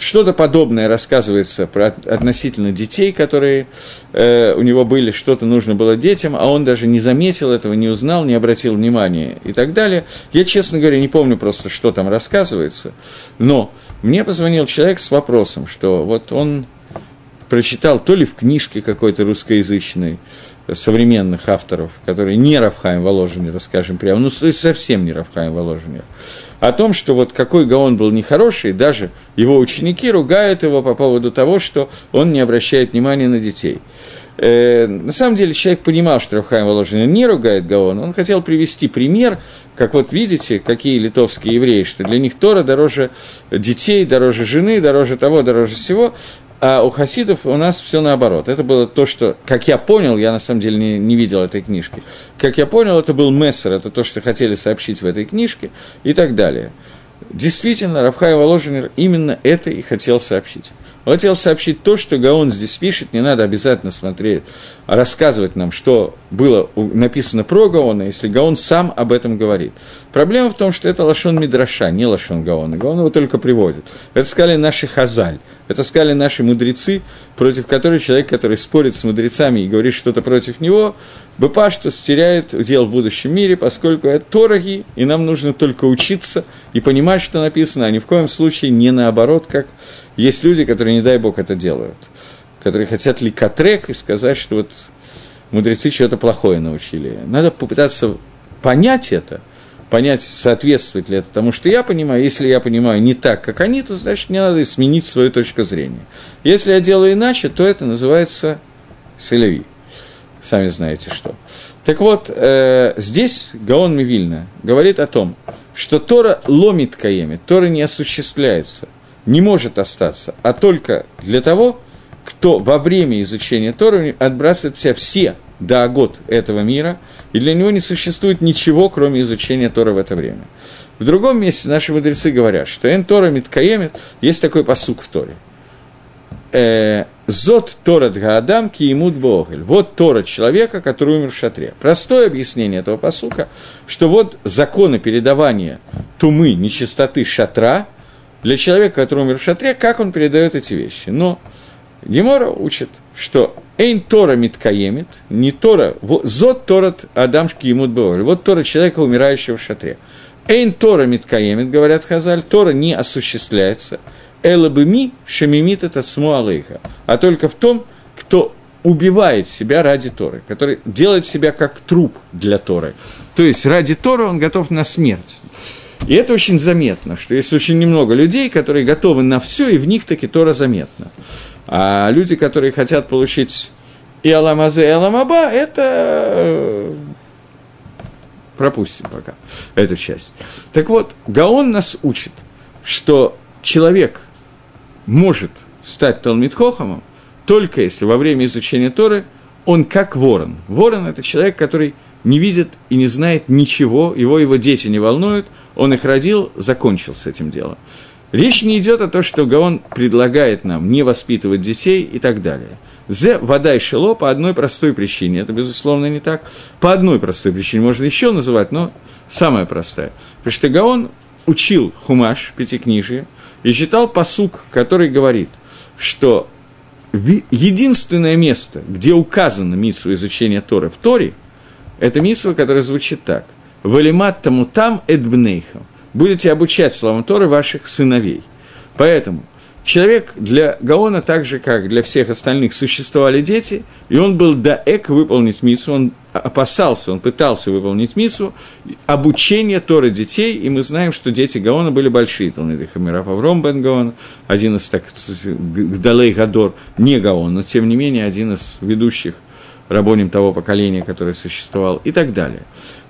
что-то подобное рассказывается про, относительно детей, которые э, у него были, что-то нужно было детям, а он даже не заметил этого, не узнал, не обратил внимания и так далее. Я, честно говоря, не помню просто, что там рассказывается, но мне позвонил человек с вопросом, что вот он прочитал то ли в книжке какой-то русскоязычной, современных авторов, которые не Рафхаем Воложенер, скажем прямо, ну совсем не Рафхаем Воложенер, о том, что вот какой Гаон был нехороший, даже его ученики ругают его по поводу того, что он не обращает внимания на детей. Э, на самом деле человек понимал, что Рафхаим Воложенер не ругает Гаон, он хотел привести пример, как вот видите, какие литовские евреи, что для них Тора дороже детей, дороже жены, дороже того, дороже всего, а у хасидов у нас все наоборот. Это было то, что, как я понял, я на самом деле не, не видел этой книжки, как я понял, это был мессер, это то, что хотели сообщить в этой книжке и так далее. Действительно, Рафхай Воложенер именно это и хотел сообщить. Он хотел сообщить то, что Гаон здесь пишет, не надо обязательно смотреть, а рассказывать нам, что было написано про Гаона, если Гаон сам об этом говорит. Проблема в том, что это Лашон Мидраша, не Лашон Гаона. Гаон его только приводит. Это сказали наши хазаль, это сказали наши мудрецы, против которых человек, который спорит с мудрецами и говорит что-то против него, Быпа, что стеряет удел в будущем мире, поскольку это тороги, и нам нужно только учиться и понимать, что написано, а ни в коем случае не наоборот, как есть люди, которые, не дай бог, это делают, которые хотят ликотрек и сказать, что вот мудрецы что-то плохое научили. Надо попытаться понять это, понять, соответствует ли это тому, что я понимаю. Если я понимаю не так, как они, то значит мне надо сменить свою точку зрения. Если я делаю иначе, то это называется селеви. Сами знаете что. Так вот, э, здесь Гаон Мивильна говорит о том, что Тора ломит каемит, Тора не осуществляется – не может остаться, а только для того, кто во время изучения Торы отбрасывает себя все даогот этого мира, и для него не существует ничего, кроме изучения Тора в это время. В другом месте наши мудрецы говорят, что «эн Тора миткаемит» есть такой посук в Торе. Э, «Зот Тора Дгаадам киемут Богель». Вот Тора человека, который умер в шатре. Простое объяснение этого посука, что вот законы передавания тумы, нечистоты шатра – для человека, который умер в шатре, как он передает эти вещи. Но Гемора учит, что Эйн Тора миткаемит, не Тора, зот Торат Адамшки ему бывали. Вот Тора человека, умирающего в шатре. Эйн Тора миткаемит, говорят Хазаль, Тора не осуществляется. Элабыми шамимит это алейха. А только в том, кто убивает себя ради Торы, который делает себя как труп для Торы. То есть ради Торы он готов на смерть. И это очень заметно, что есть очень немного людей, которые готовы на все, и в них таки Тора заметно. А люди, которые хотят получить и Аламазе, и Аламаба, это э, пропустим пока эту часть. Так вот, Гаон нас учит, что человек может стать Талмитхохомом только если во время изучения Торы он как ворон. Ворон – это человек, который не видит и не знает ничего, его его дети не волнуют, он их родил, закончил с этим делом. Речь не идет о том, что Гаон предлагает нам не воспитывать детей и так далее. Зе вода и шело по одной простой причине. Это, безусловно, не так. По одной простой причине можно еще называть, но самая простая. Потому что Гаон учил хумаш, пятикнижие, и читал посук, который говорит, что единственное место, где указано митсу изучения Торы в Торе – это митсва, которая звучит так. «Валимат тому там эдбнейхам». Будете обучать словам Торы ваших сыновей. Поэтому человек для Гаона, так же, как для всех остальных, существовали дети, и он был даэк выполнить митсу, он опасался, он пытался выполнить митсу, обучение Торы детей, и мы знаем, что дети Гаона были большие, Талмиды Хамирав Авром Бен Гаон, один из так, Гдалей Гадор, не Гаон, но тем не менее один из ведущих – рабоним того поколения, которое существовало, и так далее.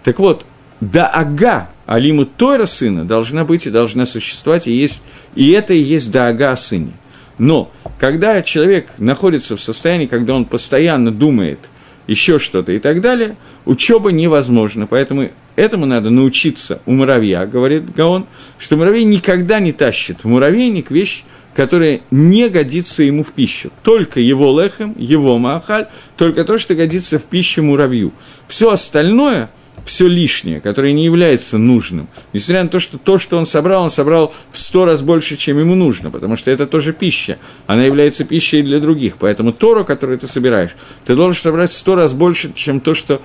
Так вот, да ага алиму Тойра сына должна быть и должна существовать, и, есть, и это и есть да ага о сыне. Но когда человек находится в состоянии, когда он постоянно думает еще что-то и так далее, учеба невозможна. Поэтому этому надо научиться у муравья, говорит Гаон, что муравей никогда не тащит в муравейник вещь, которое не годится ему в пищу. Только его лехем, его маахаль, только то, что годится в пищу муравью. Все остальное, все лишнее, которое не является нужным, несмотря на то, что то, что он собрал, он собрал в сто раз больше, чем ему нужно, потому что это тоже пища, она является пищей для других. Поэтому Тору, которую ты собираешь, ты должен собрать в сто раз больше, чем то, что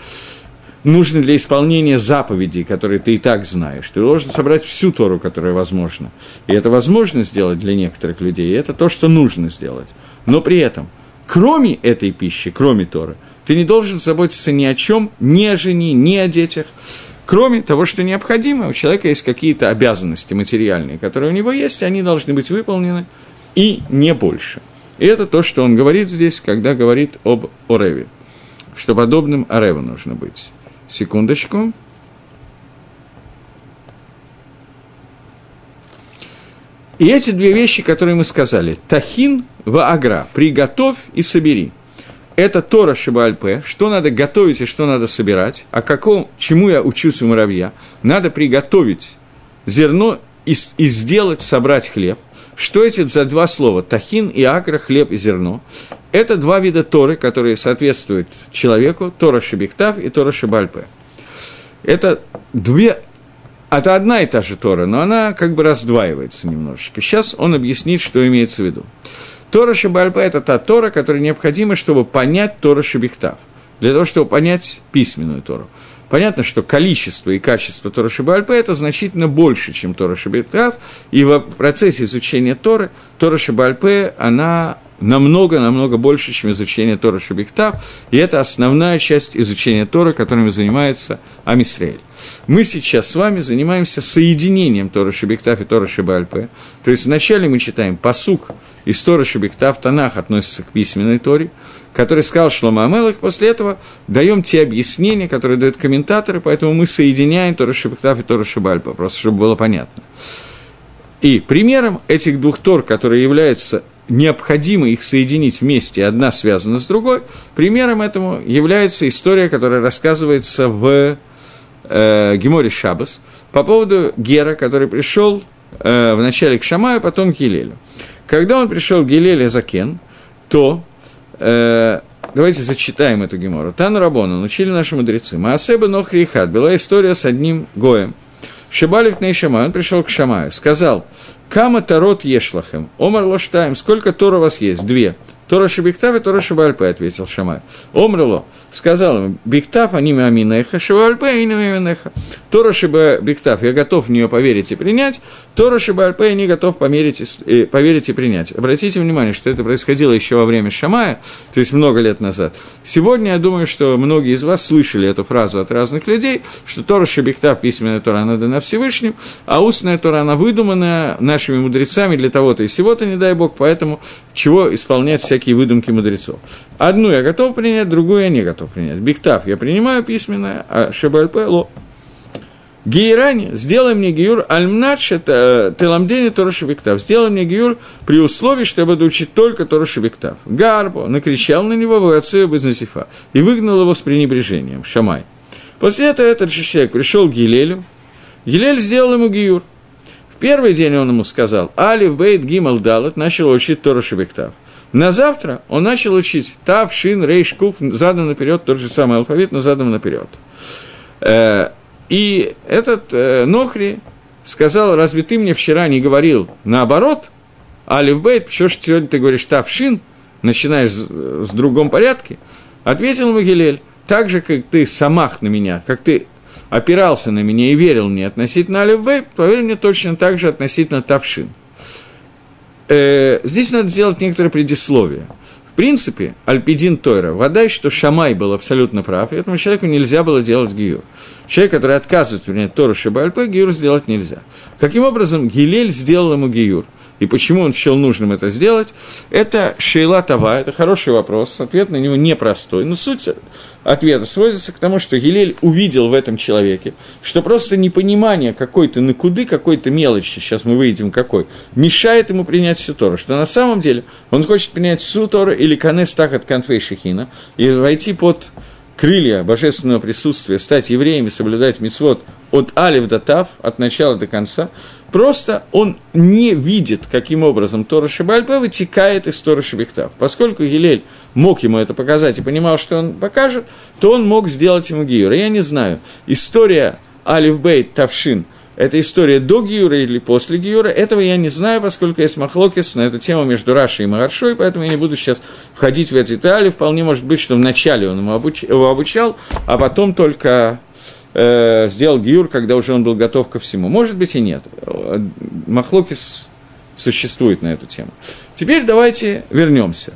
нужны для исполнения заповедей, которые ты и так знаешь. Ты должен собрать всю Тору, которая возможна. И это возможно сделать для некоторых людей, и это то, что нужно сделать. Но при этом кроме этой пищи, кроме Торы, ты не должен заботиться ни о чем, ни о жене, ни о детях. Кроме того, что необходимо, у человека есть какие-то обязанности материальные, которые у него есть, они должны быть выполнены, и не больше. И это то, что он говорит здесь, когда говорит об Ореве, что подобным Ореву нужно быть. Секундочку. И эти две вещи, которые мы сказали, тахин в агра, приготовь и собери. Это Тора Шибальпе, что надо готовить и что надо собирать, а каком, чему я учусь у муравья. Надо приготовить зерно и, и сделать, собрать хлеб. Что эти за два слова? Тахин и агра, хлеб и зерно. Это два вида Торы, которые соответствуют человеку, Тора Шибиктав и Тора Шибальпе. Это две это одна и та же Тора, но она как бы раздваивается немножечко. Сейчас он объяснит, что имеется в виду. Тора Шабальпа – это та Тора, которая необходима, чтобы понять Тора Шабихтав, для того, чтобы понять письменную Тору. Понятно, что количество и качество Тора Шабальпа – это значительно больше, чем Тора Шабихтав, и в процессе изучения Торы Тора Шабальпе, она намного-намного больше, чем изучение Тора Шабихтав, и это основная часть изучения Тора, которыми занимается Амисраэль. Мы сейчас с вами занимаемся соединением Тора Шабихтав и Тора Шабальпе, то есть вначале мы читаем посук из Тора Шабихтав, Танах относится к письменной Торе, который сказал Шлома Амелах, после этого даем те объяснения, которые дают комментаторы, поэтому мы соединяем Тора Шабихтав и Тора Шабальпа, просто чтобы было понятно. И примером этих двух Тор, которые являются необходимо их соединить вместе, одна связана с другой, примером этому является история, которая рассказывается в э, Геморе Шабас по поводу Гера, который пришел э, вначале к Шамаю, потом к Елелю. Когда он пришел к Гелеле Закен, то э, давайте зачитаем эту гемору. Тан Рабона, учили наши мудрецы. Маасеба Нохри. Была история с одним Гоем. Шибалик Нейшамай, он пришел к Шамаю, сказал, Кама Тарот Ешлахем, Омар Лоштаем, сколько Тора у вас есть? Две. Тора Шибиктав и Тора Шибальпе, ответил Шамай. Омрело, сказал ему, Биктав, они маминеха, Шибальпе, они маминеха. Тора Шибиктав, я готов в нее поверить и принять, Тора Шибальпе, я не готов и, поверить и принять. Обратите внимание, что это происходило еще во время Шамая, то есть много лет назад. Сегодня, я думаю, что многие из вас слышали эту фразу от разных людей, что Тора Шибиктав, письменная Тора, она дана Всевышним, а устная Тора, она выдуманная нашими мудрецами для того-то и сего-то, не дай Бог, поэтому чего исполнять все всякие выдумки мудрецов. Одну я готов принять, другую я не готов принять. Биктав я принимаю письменное, а Шебальпе – ло. Гейрани, сделай мне гиюр альмнач, это теламдени Тороша Биктав. Сделай мне гиюр при условии, что я буду учить только Тороша Биктав. Гарбо накричал на него в отце без Насифа и выгнал его с пренебрежением. Шамай. После этого этот же человек пришел к Гилелю. Гилель сделал ему гиюр. В первый день он ему сказал, Алиф Бейт Гимал Далат, начал учить Тороша Биктав. На завтра он начал учить Тав, Шин, Рейш, Куф, задан наперед, тот же самый алфавит, но задан наперед. Э, и этот э, Нохри сказал, разве ты мне вчера не говорил наоборот, Алиф Бейт, что ж сегодня ты говоришь Тав, Шин, начинаешь с, с другом порядке? Ответил Магилель, так же, как ты самах на меня, как ты опирался на меня и верил мне относительно Алиф Бейт, поверь мне точно так же относительно Тавшин э, здесь надо сделать некоторое предисловие. В принципе, Альпидин Тойра, вода, что Шамай был абсолютно прав, и этому человеку нельзя было делать гиюр. Человек, который отказывается принять Тору Шибальпе, гиюр сделать нельзя. Каким образом Гилель сделал ему гиюр? И почему он счел нужным это сделать, это Шейла Това, это хороший вопрос, ответ на него непростой, но суть ответа сводится к тому, что Гилель увидел в этом человеке, что просто непонимание какой-то накуды, какой-то мелочи, сейчас мы выйдем какой, мешает ему принять всю Тору, что на самом деле он хочет принять всю Тору или Канес Тахат Конфей Шехина и войти под крылья божественного присутствия, стать евреем и соблюдать мисвод от Алиф до Тав, от начала до конца, просто он не видит, каким образом Тора Шибальпе вытекает из Тора Шибихтав. Поскольку Гилель мог ему это показать и понимал, что он покажет, то он мог сделать ему гиюр. Я не знаю, история Алиф Бейт Тавшин – это история до Гиюра или после Гиюра, этого я не знаю, поскольку есть махлокис на эту тему между Рашей и Магаршой, поэтому я не буду сейчас входить в эти детали. Вполне может быть, что вначале он его обучал, а потом только э, сделал Гиюр, когда уже он был готов ко всему. Может быть и нет. Махлокис существует на эту тему. Теперь давайте вернемся.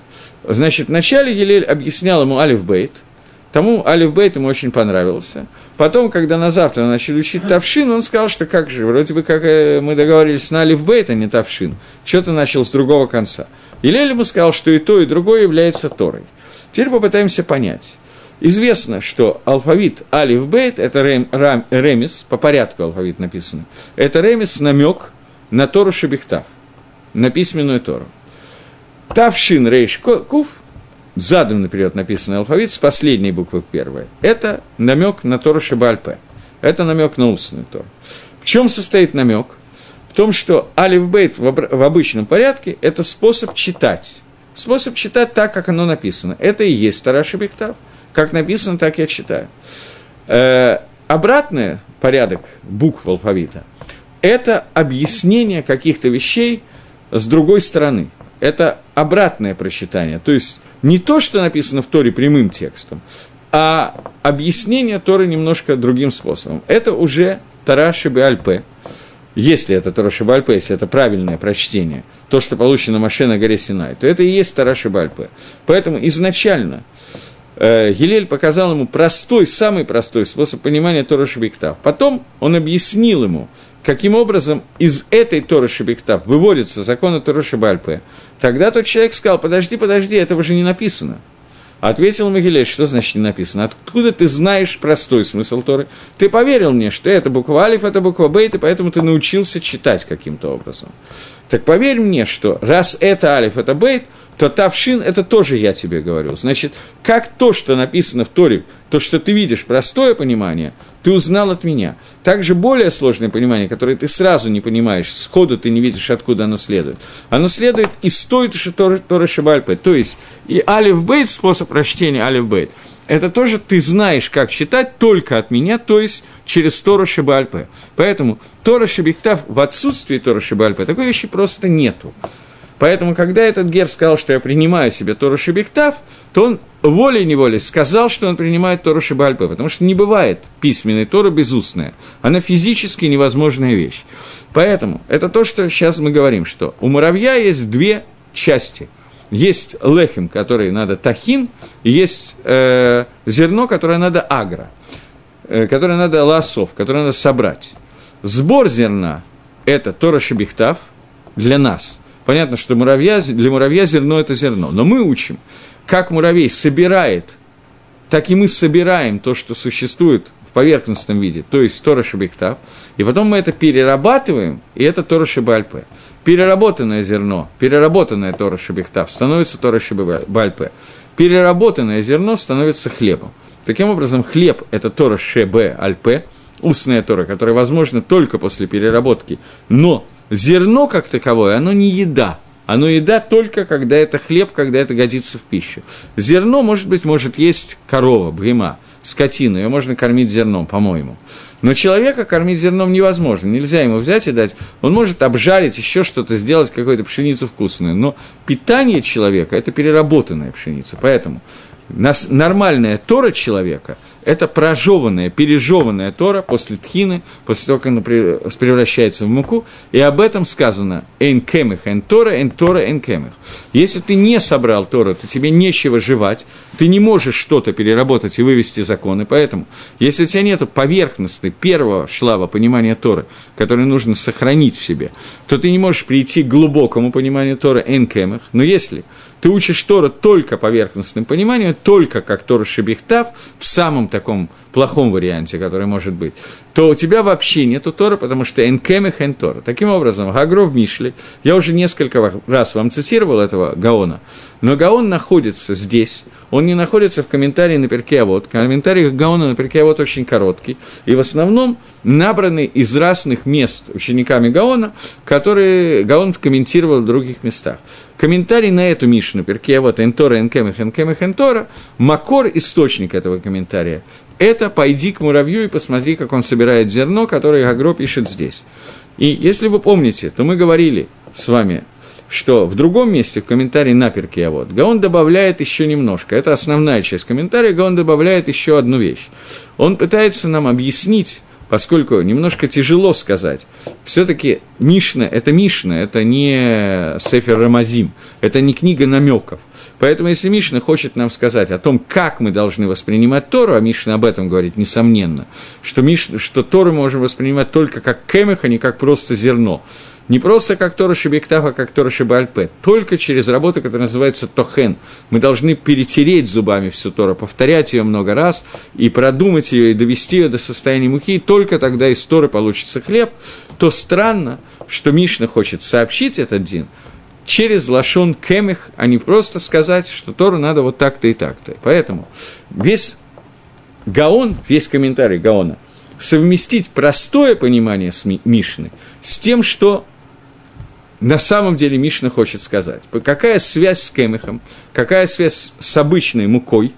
Значит, вначале Елель объяснял ему Алиф Бейт, тому Алиф Бейт ему очень понравился. Потом, когда на завтра начали учить Тавшин, он сказал, что как же, вроде бы как э, мы договорились на Алиф Бейт, а не Тавшин, что-то начал с другого конца. Елель ему сказал, что и то, и другое является Торой. Теперь попытаемся понять. Известно, что алфавит Алиф Бейт – это рем, рам, ремис, по порядку алфавит написано. Это ремис намек на Тору Шебехтав, на письменную Тору. Тавшин Рейш Куф, задом наперед написанный алфавит с последней буквы первой, это намек на Тору Шебальпе. Это намек на устную Тору. В чем состоит намек? В том, что Алиф Бейт в обычном порядке – это способ читать. Способ читать так, как оно написано. Это и есть Тора Шебехтав – как написано, так я читаю. Э, обратный порядок букв алфавита – это объяснение каких-то вещей с другой стороны. Это обратное прочитание. То есть не то, что написано в Торе прямым текстом, а объяснение Торы немножко другим способом. Это уже Тара Шибе Если это Тора Шибе если это правильное прочтение, то, что получено Маше на горе Синай, то это и есть Тара Шибе Поэтому изначально – Гилель показал ему простой, самый простой способ понимания Тора Шабиктав. Потом он объяснил ему, каким образом из этой Торы Шабиктав выводятся законы Торы Шабальпе. Тогда тот человек сказал, подожди, подожди, этого же не написано. Ответил Мигелей, что значит не написано? Откуда ты знаешь простой смысл Торы? Ты поверил мне, что это буква Алиф, это буква Бейт, и поэтому ты научился читать каким-то образом. Так поверь мне, что раз это Алиф, это Бейт, то Тавшин – это тоже я тебе говорю. Значит, как то, что написано в Торе, то, что ты видишь, простое понимание, ты узнал от меня. Также более сложное понимание, которое ты сразу не понимаешь, сходу ты не видишь, откуда оно следует. Оно следует из той Торы, Торы Шабальпы. То есть и Алиф Бейт, способ прочтения Алиф Бейт, это тоже ты знаешь, как читать только от меня, то есть через Тору Шабальпе. Поэтому Тора Шабихтав в отсутствии Тора Шабальпе такой вещи просто нету. Поэтому, когда этот Гер сказал, что я принимаю себе Тору Шебехтав, то он волей-неволей сказал, что он принимает Тору Шебальпе, потому что не бывает письменной Торы безустная. Она физически невозможная вещь. Поэтому это то, что сейчас мы говорим, что у муравья есть две части. Есть лехим, который надо тахин, и есть э, зерно, которое надо агро, э, которое надо лосов, которое надо собрать. Сбор зерна – это Тора Шебехтав для нас – Понятно, что муравья, для муравья зерно – это зерно. Но мы учим, как муравей собирает, так и мы собираем то, что существует в поверхностном виде, то есть Тора Шабихтав, и потом мы это перерабатываем, и это Тора Шабальпе. Переработанное зерно, переработанное Тора Шабихтав становится Тора Шабальпе. Переработанное зерно становится хлебом. Таким образом, хлеб – это Тора Шебе Альпе, устная Тора, которая возможна только после переработки, но зерно как таковое, оно не еда. Оно еда только когда это хлеб, когда это годится в пищу. Зерно, может быть, может есть корова, брима, скотина, ее можно кормить зерном, по-моему. Но человека кормить зерном невозможно, нельзя ему взять и дать. Он может обжарить, еще что-то сделать, какую-то пшеницу вкусную. Но питание человека – это переработанная пшеница. Поэтому нормальная Тора человека – это прожеванная, пережеванная Тора после тхины, после того, как она превращается в муку, и об этом сказано «эн кемих, эн Тора, эн Тора, эн кемих». Если ты не собрал Тору, то тебе нечего жевать, ты не можешь что-то переработать и вывести законы, поэтому, если у тебя нет поверхностной первого шлава понимания Торы, который нужно сохранить в себе, то ты не можешь прийти к глубокому пониманию Торы «эн кемих», но если ты учишь Тору только поверхностным пониманием, только как Тора Шебехтав, в самом таком плохом варианте, который может быть, то у тебя вообще нету Тора, потому что энкемех эн Тора. Таким образом, Гагров Мишли, я уже несколько раз вам цитировал этого Гаона, но Гаон находится здесь, он не находится в комментарии на перке, а вот комментарий Гаона на перке, а вот очень короткий, и в основном набраны из разных мест учениками Гаона, которые Гаон комментировал в других местах. Комментарий на эту Мишну, перке, вот Энтора, Энкемех, Энкемех, Энтора, Макор, источник этого комментария, это «пойди к муравью и посмотри, как он собирает зерно», которое Гагро пишет здесь. И если вы помните, то мы говорили с вами что в другом месте, в комментарии на а вот, Гаон добавляет еще немножко. Это основная часть комментария, Гаон добавляет еще одну вещь. Он пытается нам объяснить поскольку немножко тяжело сказать. Все-таки Мишна – это Мишна, это не Сефер Рамазим, это не книга намеков. Поэтому если Мишна хочет нам сказать о том, как мы должны воспринимать Тору, а Мишна об этом говорит, несомненно, что, Миш, что Тору можем воспринимать только как кемех, а не как просто зерно – не просто как Тора Шебектав, а как Тора Шебальпе. Только через работу, которая называется Тохен. Мы должны перетереть зубами всю Тору, повторять ее много раз и продумать ее, и довести ее до состояния муки. И только тогда из Торы получится хлеб. То странно, что Мишна хочет сообщить этот день через лашон кемех, а не просто сказать, что Тору надо вот так-то и так-то. Поэтому весь Гаон, весь комментарий Гаона, совместить простое понимание Мишны с тем, что на самом деле Мишна хочет сказать. Какая связь с кемехом, какая связь с обычной мукой?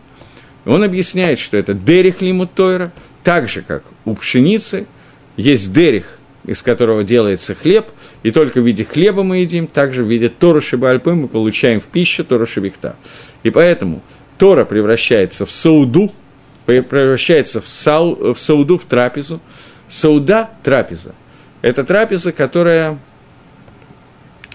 Он объясняет, что это дерих лимут Тойра, так же, как у пшеницы, есть дерих, из которого делается хлеб, и только в виде хлеба мы едим, также в виде Тора Шибальпы мы получаем в пищу Тора Шибихта. И поэтому Тора превращается в сауду, превращается в, сау, в сауду, в трапезу. Сауда – трапеза. Это трапеза, которая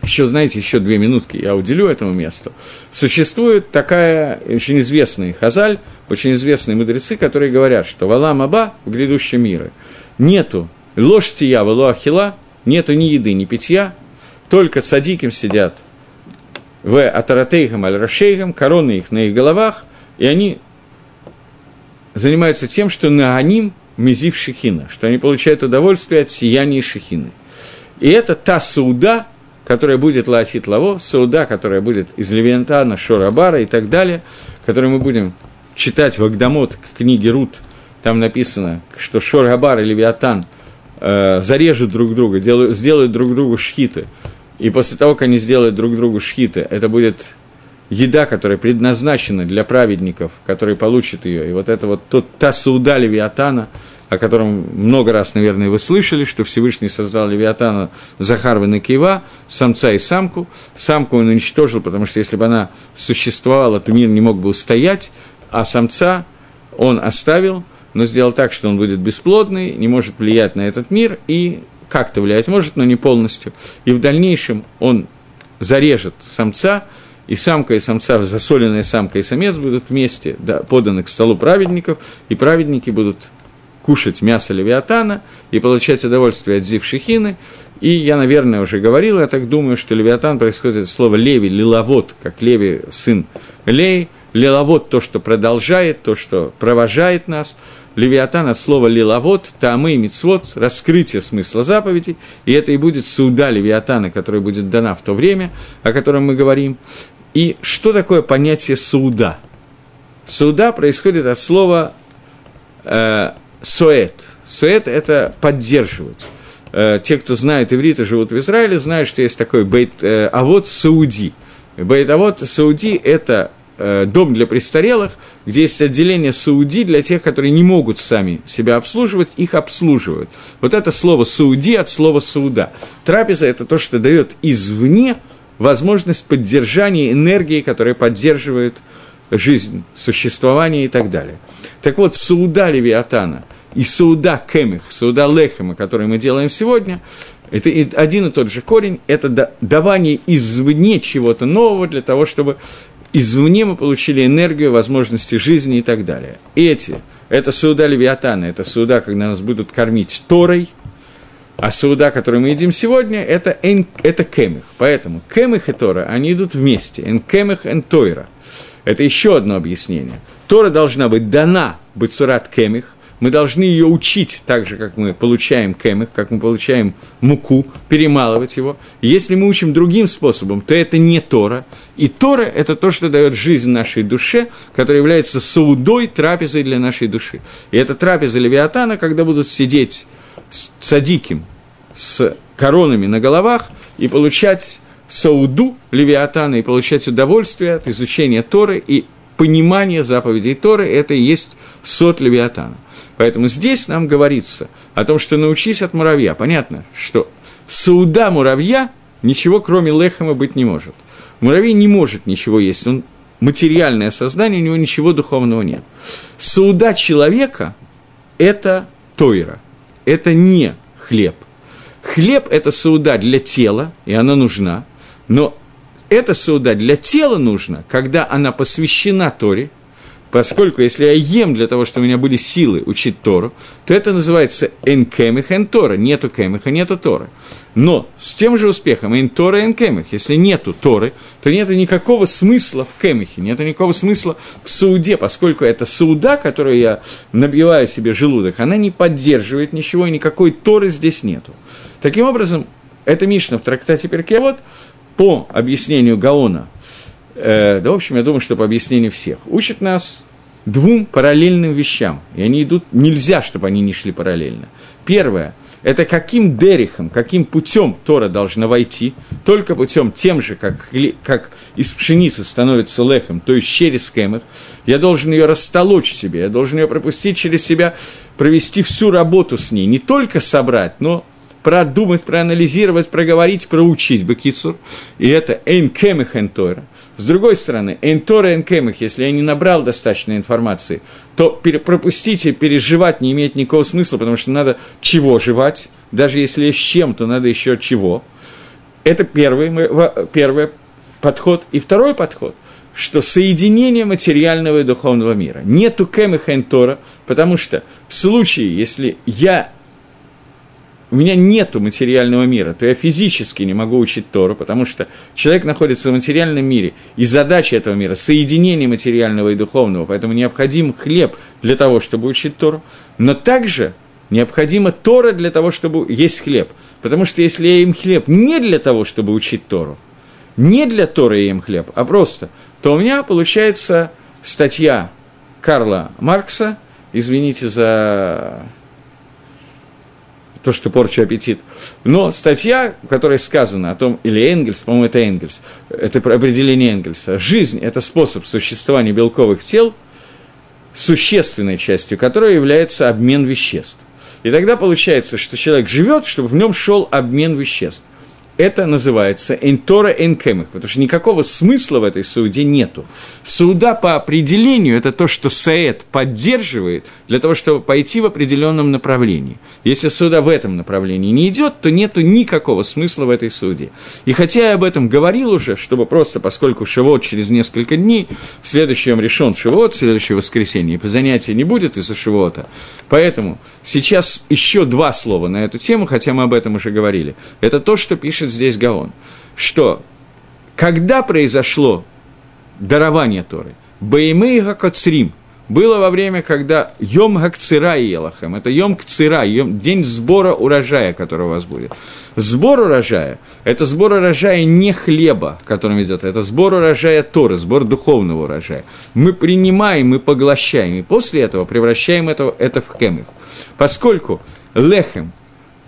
еще, знаете, еще две минутки я уделю этому месту. Существует такая очень известная хазаль, очень известные мудрецы, которые говорят, что в Алам Аба, в грядущем мире, нету ложь тия, вало ахила, нету ни еды, ни питья, только цадиким сидят в Атаратейхам аль-Рашейхам, короны их на их головах, и они занимаются тем, что на аним мизив шехина, что они получают удовольствие от сияния шехины. И это та сауда, которая будет ласит лаво, сауда, которая будет из Левиантана, Шорабара и так далее, которую мы будем читать в Агдамот к книге Рут, там написано, что Шорабар и Левиатан э, зарежут друг друга, делают, сделают друг другу шхиты, и после того, как они сделают друг другу шхиты, это будет еда, которая предназначена для праведников, которые получат ее. И вот это вот тот, та сауда Левиатана – о котором много раз, наверное, вы слышали, что Всевышний создал Левиатана Захарва Накива, самца и самку. Самку он уничтожил, потому что если бы она существовала, то мир не мог бы устоять, а самца он оставил, но сделал так, что он будет бесплодный, не может влиять на этот мир и как-то влиять может, но не полностью. И в дальнейшем он зарежет самца, и самка и самца, засоленная самка и самец будут вместе да, поданы к столу праведников, и праведники будут кушать мясо левиатана и получать удовольствие от зив шехины. И я, наверное, уже говорил, я так думаю, что левиатан происходит от слова леви, лиловод, как леви, сын лей, лиловод – то, что продолжает, то, что провожает нас, Левиатан от слова лиловод, тамы мицвод, раскрытие смысла заповедей, и это и будет суда Левиатана, которая будет дана в то время, о котором мы говорим. И что такое понятие суда? Суда происходит от слова э, суэт. Суэт – это поддерживать. Э, те, кто знает иврит и живут в Израиле, знают, что есть такой бейт э, авод Сауди. Бейт авод Сауди – это э, дом для престарелых, где есть отделение Сауди для тех, которые не могут сами себя обслуживать, их обслуживают. Вот это слово Сауди от слова Сауда. Трапеза – это то, что дает извне возможность поддержания энергии, которая поддерживает жизнь, существование и так далее. Так вот, Сауда Левиатана – и сауда кемих, сауда лехема, который мы делаем сегодня, это один и тот же корень, это давание извне чего-то нового для того, чтобы извне мы получили энергию, возможности жизни и так далее. Эти, это сауда левиатана, это сауда, когда нас будут кормить Торой, а сауда, которую мы едим сегодня, это, эн, это кемих. Поэтому кемих и Тора, они идут вместе. Эн кемих, эн тойра. Это еще одно объяснение. Тора должна быть дана быть сурат кемих, мы должны ее учить так же, как мы получаем кемых, как мы получаем муку, перемалывать его. Если мы учим другим способом, то это не Тора. И Тора – это то, что дает жизнь нашей душе, которая является саудой, трапезой для нашей души. И это трапеза Левиатана, когда будут сидеть с садиким, с коронами на головах и получать сауду Левиатана и получать удовольствие от изучения Торы и понимания заповедей Торы – это и есть сот Левиатана. Поэтому здесь нам говорится о том, что научись от муравья. Понятно, что сауда муравья ничего кроме лехама быть не может. Муравей не может ничего есть, он материальное создание, у него ничего духовного нет. Сауда человека – это тойра. это не хлеб. Хлеб – это сауда для тела, и она нужна, но эта сауда для тела нужна, когда она посвящена Торе, поскольку если я ем для того, чтобы у меня были силы учить Тору, то это называется энкемих эн Тора, нету кемиха, нету Торы. Но с тем же успехом эн Тора эн кемих, если нету Торы, то нету никакого смысла в кемихе, нету никакого смысла в сауде, поскольку это сауда, которую я набиваю себе желудок, она не поддерживает ничего, и никакой Торы здесь нету. Таким образом, это Мишна в трактате Перкевод по объяснению Гаона, э, да, в общем, я думаю, что по объяснению всех, учит нас двум параллельным вещам, и они идут, нельзя, чтобы они не шли параллельно. Первое – это каким дерихом, каким путем Тора должна войти, только путем тем же, как, как из пшеницы становится лехом, то есть через кемах, я должен ее растолочь себе, я должен ее пропустить через себя, провести всю работу с ней, не только собрать, но продумать, проанализировать, проговорить, проучить Бекицур. И это эйн кемих. С другой стороны, эйн кемих, если я не набрал достаточной информации, то пропустить и переживать не имеет никакого смысла, потому что надо чего жевать, даже если есть чем, то надо еще чего. Это первый, первый подход. И второй подход – что соединение материального и духовного мира. Нету кемиха энтора, потому что в случае, если я у меня нет материального мира, то я физически не могу учить Тору, потому что человек находится в материальном мире, и задача этого мира – соединение материального и духовного, поэтому необходим хлеб для того, чтобы учить Тору, но также необходима Тора для того, чтобы есть хлеб, потому что если я ем хлеб не для того, чтобы учить Тору, не для Торы я ем хлеб, а просто, то у меня получается статья Карла Маркса, извините за то, что порчу аппетит. Но статья, в которой сказано о том, или Энгельс, по-моему, это Энгельс, это определение Энгельса, жизнь – это способ существования белковых тел, существенной частью которой является обмен веществ. И тогда получается, что человек живет, чтобы в нем шел обмен веществ это называется «энтора энкемих», потому что никакого смысла в этой суде нету. Суда по определению – это то, что Саэт поддерживает для того, чтобы пойти в определенном направлении. Если суда в этом направлении не идет, то нету никакого смысла в этой суде. И хотя я об этом говорил уже, чтобы просто, поскольку Шивот через несколько дней, в следующем решен Шивот, в следующее воскресенье, по занятия не будет из-за Шивота, поэтому сейчас еще два слова на эту тему, хотя мы об этом уже говорили. Это то, что пишет пишет здесь Гаон, что когда произошло дарование Торы, Баймей Гакоцрим, было во время, когда Йом Гакцира Елахем, это Йом Кцира, йом, день сбора урожая, который у вас будет. Сбор урожая – это сбор урожая не хлеба, которым идет, это сбор урожая Торы, сбор духовного урожая. Мы принимаем, мы поглощаем, и после этого превращаем это, это в кемих. Поскольку лехем –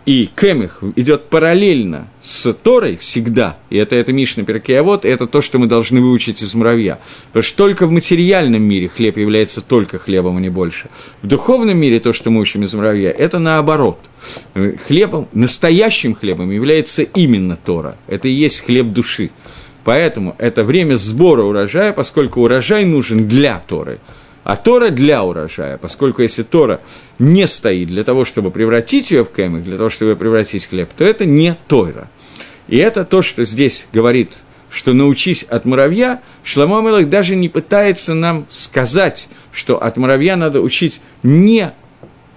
и кемих идет параллельно с Торой всегда, и это, это Мишна Перкеавод, это то, что мы должны выучить из муравья. Потому что только в материальном мире хлеб является только хлебом, а не больше. В духовном мире то, что мы учим из муравья, это наоборот. Хлебом, настоящим хлебом является именно Тора. Это и есть хлеб души. Поэтому это время сбора урожая, поскольку урожай нужен для Торы – а Тора для урожая, поскольку если Тора не стоит для того, чтобы превратить ее в кемик, для того, чтобы превратить в хлеб, то это не Тора. И это то, что здесь говорит, что научись от муравья, Шламо Мелах даже не пытается нам сказать, что от муравья надо учить не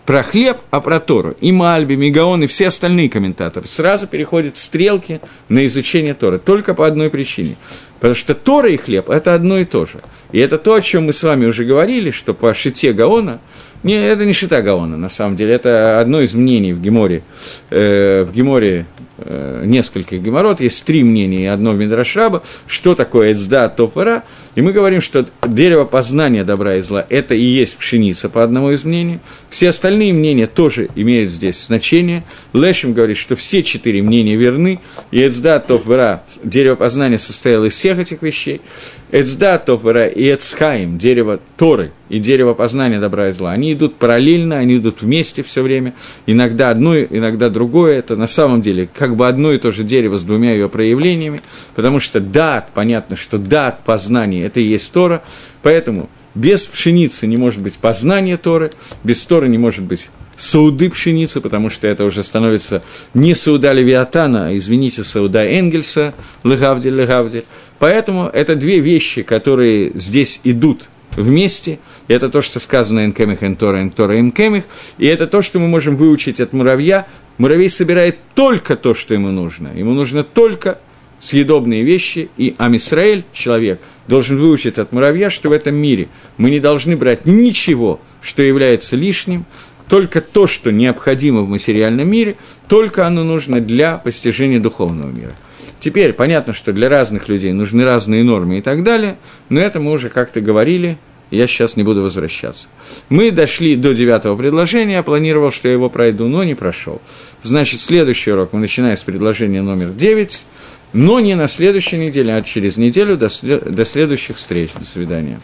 про хлеб, а про Тору. И Мальби, Мегаон и все остальные комментаторы сразу переходят стрелки на изучение Торы. Только по одной причине. Потому что Тора и хлеб – это одно и то же. И это то, о чем мы с вами уже говорили, что по шите Гаона, не, это не шита Гаона, на самом деле, это одно из мнений в Геморе, э, в Геморе нескольких геморрот, есть три мнения и одно Мидрашраба, что такое Эцда Тофера, и мы говорим, что дерево познания добра и зла – это и есть пшеница по одному из мнений, все остальные мнения тоже имеют здесь значение, Лешим говорит, что все четыре мнения верны, и Эцда Тофера, дерево познания состояло из всех этих вещей, Эцда Тофера и Эцхаим, дерево Торы и дерево познания добра и зла, они идут параллельно, они идут вместе все время, иногда одно, иногда другое, это на самом деле как бы одно и то же дерево с двумя ее проявлениями, потому что дат, понятно, что дат познания – это и есть Тора, поэтому без пшеницы не может быть познания Торы, без Торы не может быть сауды пшеницы, потому что это уже становится не сауда Левиатана, а, извините, сауда Энгельса, легавдель, легавдель. Поэтому это две вещи, которые здесь идут вместе. Это то, что сказано «Энкемих, Энтора, Энтора, Энкемих». И это то, что мы можем выучить от муравья. Муравей собирает только то, что ему нужно. Ему нужно только съедобные вещи, и Амисраэль, человек, должен выучить от муравья, что в этом мире мы не должны брать ничего, что является лишним, только то, что необходимо в материальном мире, только оно нужно для постижения духовного мира. Теперь понятно, что для разных людей нужны разные нормы и так далее, но это мы уже как-то говорили, я сейчас не буду возвращаться. Мы дошли до девятого предложения, я планировал, что я его пройду, но не прошел. Значит, следующий урок мы начинаем с предложения номер девять, но не на следующей неделе, а через неделю до, до следующих встреч. До свидания.